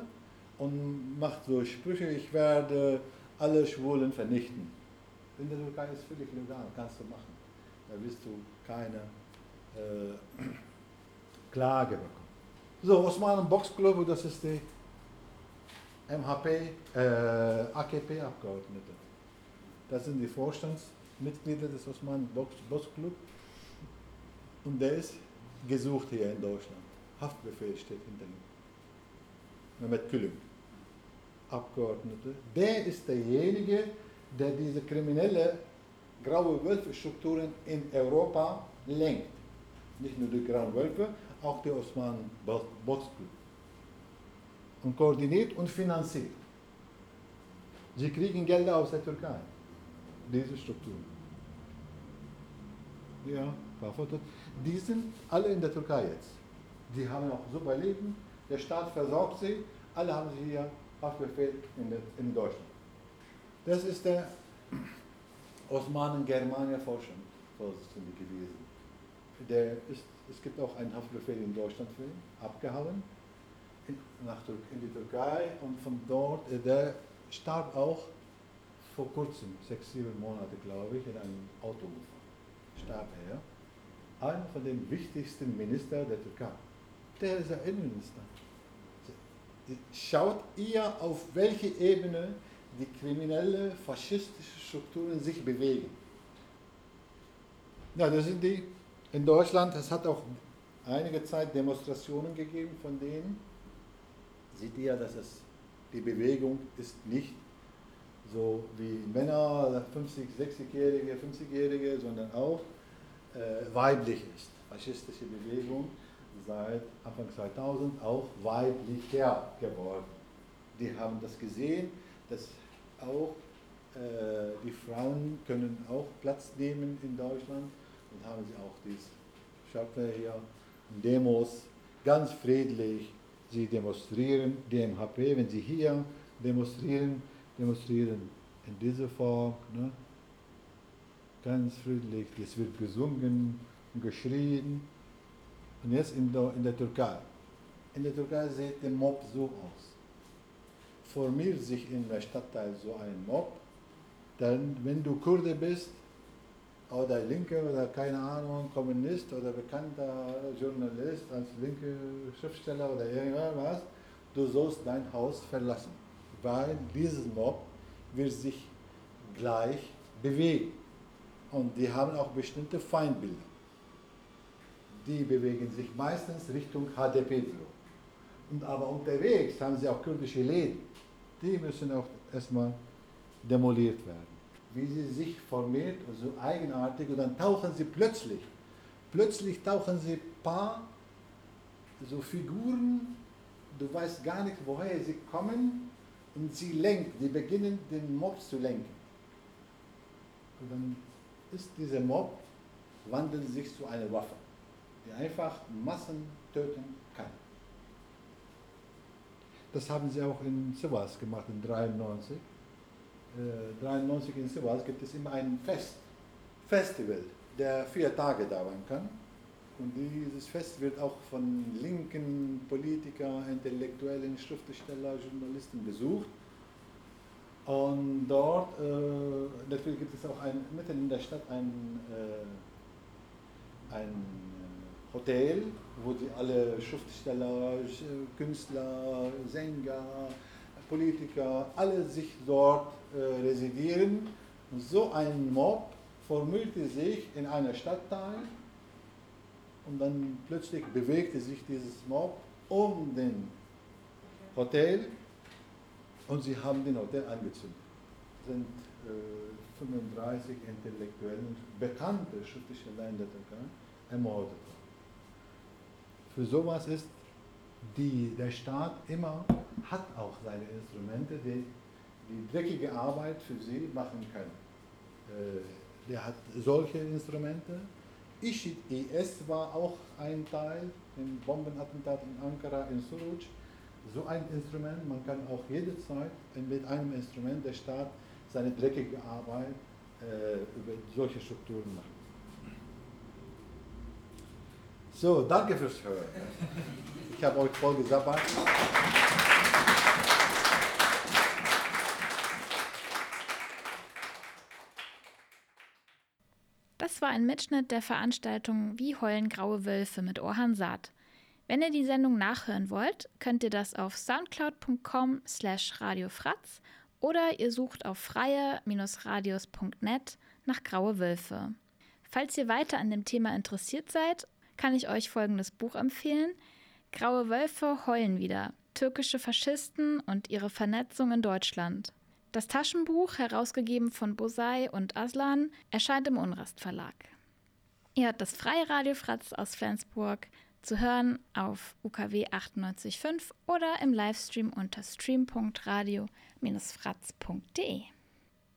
und macht so Sprüche, ich werde alle Schwulen vernichten. In der Türkei ist völlig legal, kannst du machen. Da wirst du keine äh, Klage bekommen. So, Osmanen Boxclub, das ist die MHP, äh, AKP-Abgeordnete. Das sind die Vorstandsmitglieder des Osmanen Boxclub. Und der ist gesucht hier in Deutschland. Haftbefehl steht hinter ihm. Mehmet Külüm, Abgeordnete. Der ist derjenige, der diese kriminelle graue Wölfe-Strukturen in Europa lenkt. Nicht nur die grauen Wölfe, auch der Osmanen Boxclub. Und koordiniert und finanziert. Sie kriegen Gelder aus der Türkei. Diese Strukturen. Ja, die sind alle in der Türkei jetzt. Die haben auch super Leben. Der Staat versorgt sie. Alle haben sie hier Haftbefehl in, in Deutschland. Das ist der Osmanen-Germania-Vorstand gewesen. Der ist es gibt auch einen Haftbefehl in Deutschland für ihn, abgehauen, in, nach, in die Türkei und von dort, äh, der starb auch vor kurzem, sechs, sieben Monate glaube ich, in einem Autounfall. Starb er. Einer von den wichtigsten Ministern der Türkei. Der ist der Innenminister. Schaut ihr, auf welche Ebene die kriminelle, faschistische Strukturen sich bewegen. Ja, das sind die in Deutschland, es hat auch einige Zeit Demonstrationen gegeben von denen. Seht ihr, dass es, die Bewegung ist nicht so wie Männer, 50, 60-Jährige, 50-Jährige, sondern auch äh, weiblich ist. Faschistische Bewegung seit Anfang 2000 auch weiblicher geworden. Die haben das gesehen, dass auch äh, die Frauen können auch Platz nehmen in Deutschland und haben sie auch diese Schöpfer hier, Demos ganz friedlich. Sie demonstrieren, die MHP, wenn sie hier demonstrieren, demonstrieren in dieser Form, ne? ganz friedlich, es wird gesungen und geschrien. Und jetzt in der, in der Türkei. In der Türkei sieht der Mob so aus. Formiert sich in der Stadtteil so ein Mob, dann, wenn du Kurde bist, oder Linke oder keine Ahnung, Kommunist oder bekannter Journalist als linke Schriftsteller oder irgendwas, du sollst dein Haus verlassen, weil dieses Mob wird sich gleich bewegen. Und die haben auch bestimmte Feindbilder. Die bewegen sich meistens Richtung HDP-Büro. Und aber unterwegs haben sie auch kurdische Läden. Die müssen auch erstmal demoliert werden wie sie sich formiert, so eigenartig, und dann tauchen sie plötzlich, plötzlich tauchen sie paar so Figuren, du weißt gar nicht, woher sie kommen, und sie lenken, die beginnen den Mob zu lenken. Und dann ist dieser Mob, wandelt sich zu einer Waffe, die einfach Massen töten kann. Das haben sie auch in Sivas gemacht, in 1993. 93 in Sivas gibt es immer ein Fest, Festival, der vier Tage dauern kann. Und dieses Fest wird auch von linken Politikern, Intellektuellen, Schriftstellern, Journalisten besucht. Und dort, äh, natürlich gibt es auch ein, mitten in der Stadt ein, äh, ein Hotel, wo die alle Schriftsteller, Künstler, Sänger, Politiker, alle sich dort äh, residieren. Und so ein Mob formierte sich in einer Stadtteil und dann plötzlich bewegte sich dieses Mob um den Hotel und sie haben den Hotel angezündet. Es sind äh, 35 intellektuelle und bekannte Schriftsteller in der Türkei ermordet worden. Für sowas ist die, der Staat immer hat auch seine Instrumente, die die dreckige Arbeit für sie machen können. Äh, der hat solche Instrumente. ISIS IS war auch ein Teil im Bombenattentat in Ankara, in Suruc. So ein Instrument, man kann auch jederzeit mit einem Instrument der Staat seine dreckige Arbeit äh, über solche Strukturen machen. So, danke fürs Hören. Ich habe euch voll gesabbert. Das war ein Mitschnitt der Veranstaltung Wie heulen graue Wölfe mit Orhan Saad. Wenn ihr die Sendung nachhören wollt, könnt ihr das auf soundcloud.com slash radiofratz oder ihr sucht auf freie-radios.net nach Graue Wölfe. Falls ihr weiter an dem Thema interessiert seid, kann ich euch folgendes Buch empfehlen. Graue Wölfe heulen wieder. Türkische Faschisten und ihre Vernetzung in Deutschland. Das Taschenbuch, herausgegeben von Bosei und Aslan, erscheint im Unrast Verlag. Ihr hört das Freie Radio Fratz aus Flensburg zu hören auf UKW 98.5 oder im Livestream unter stream.radio-fratz.de.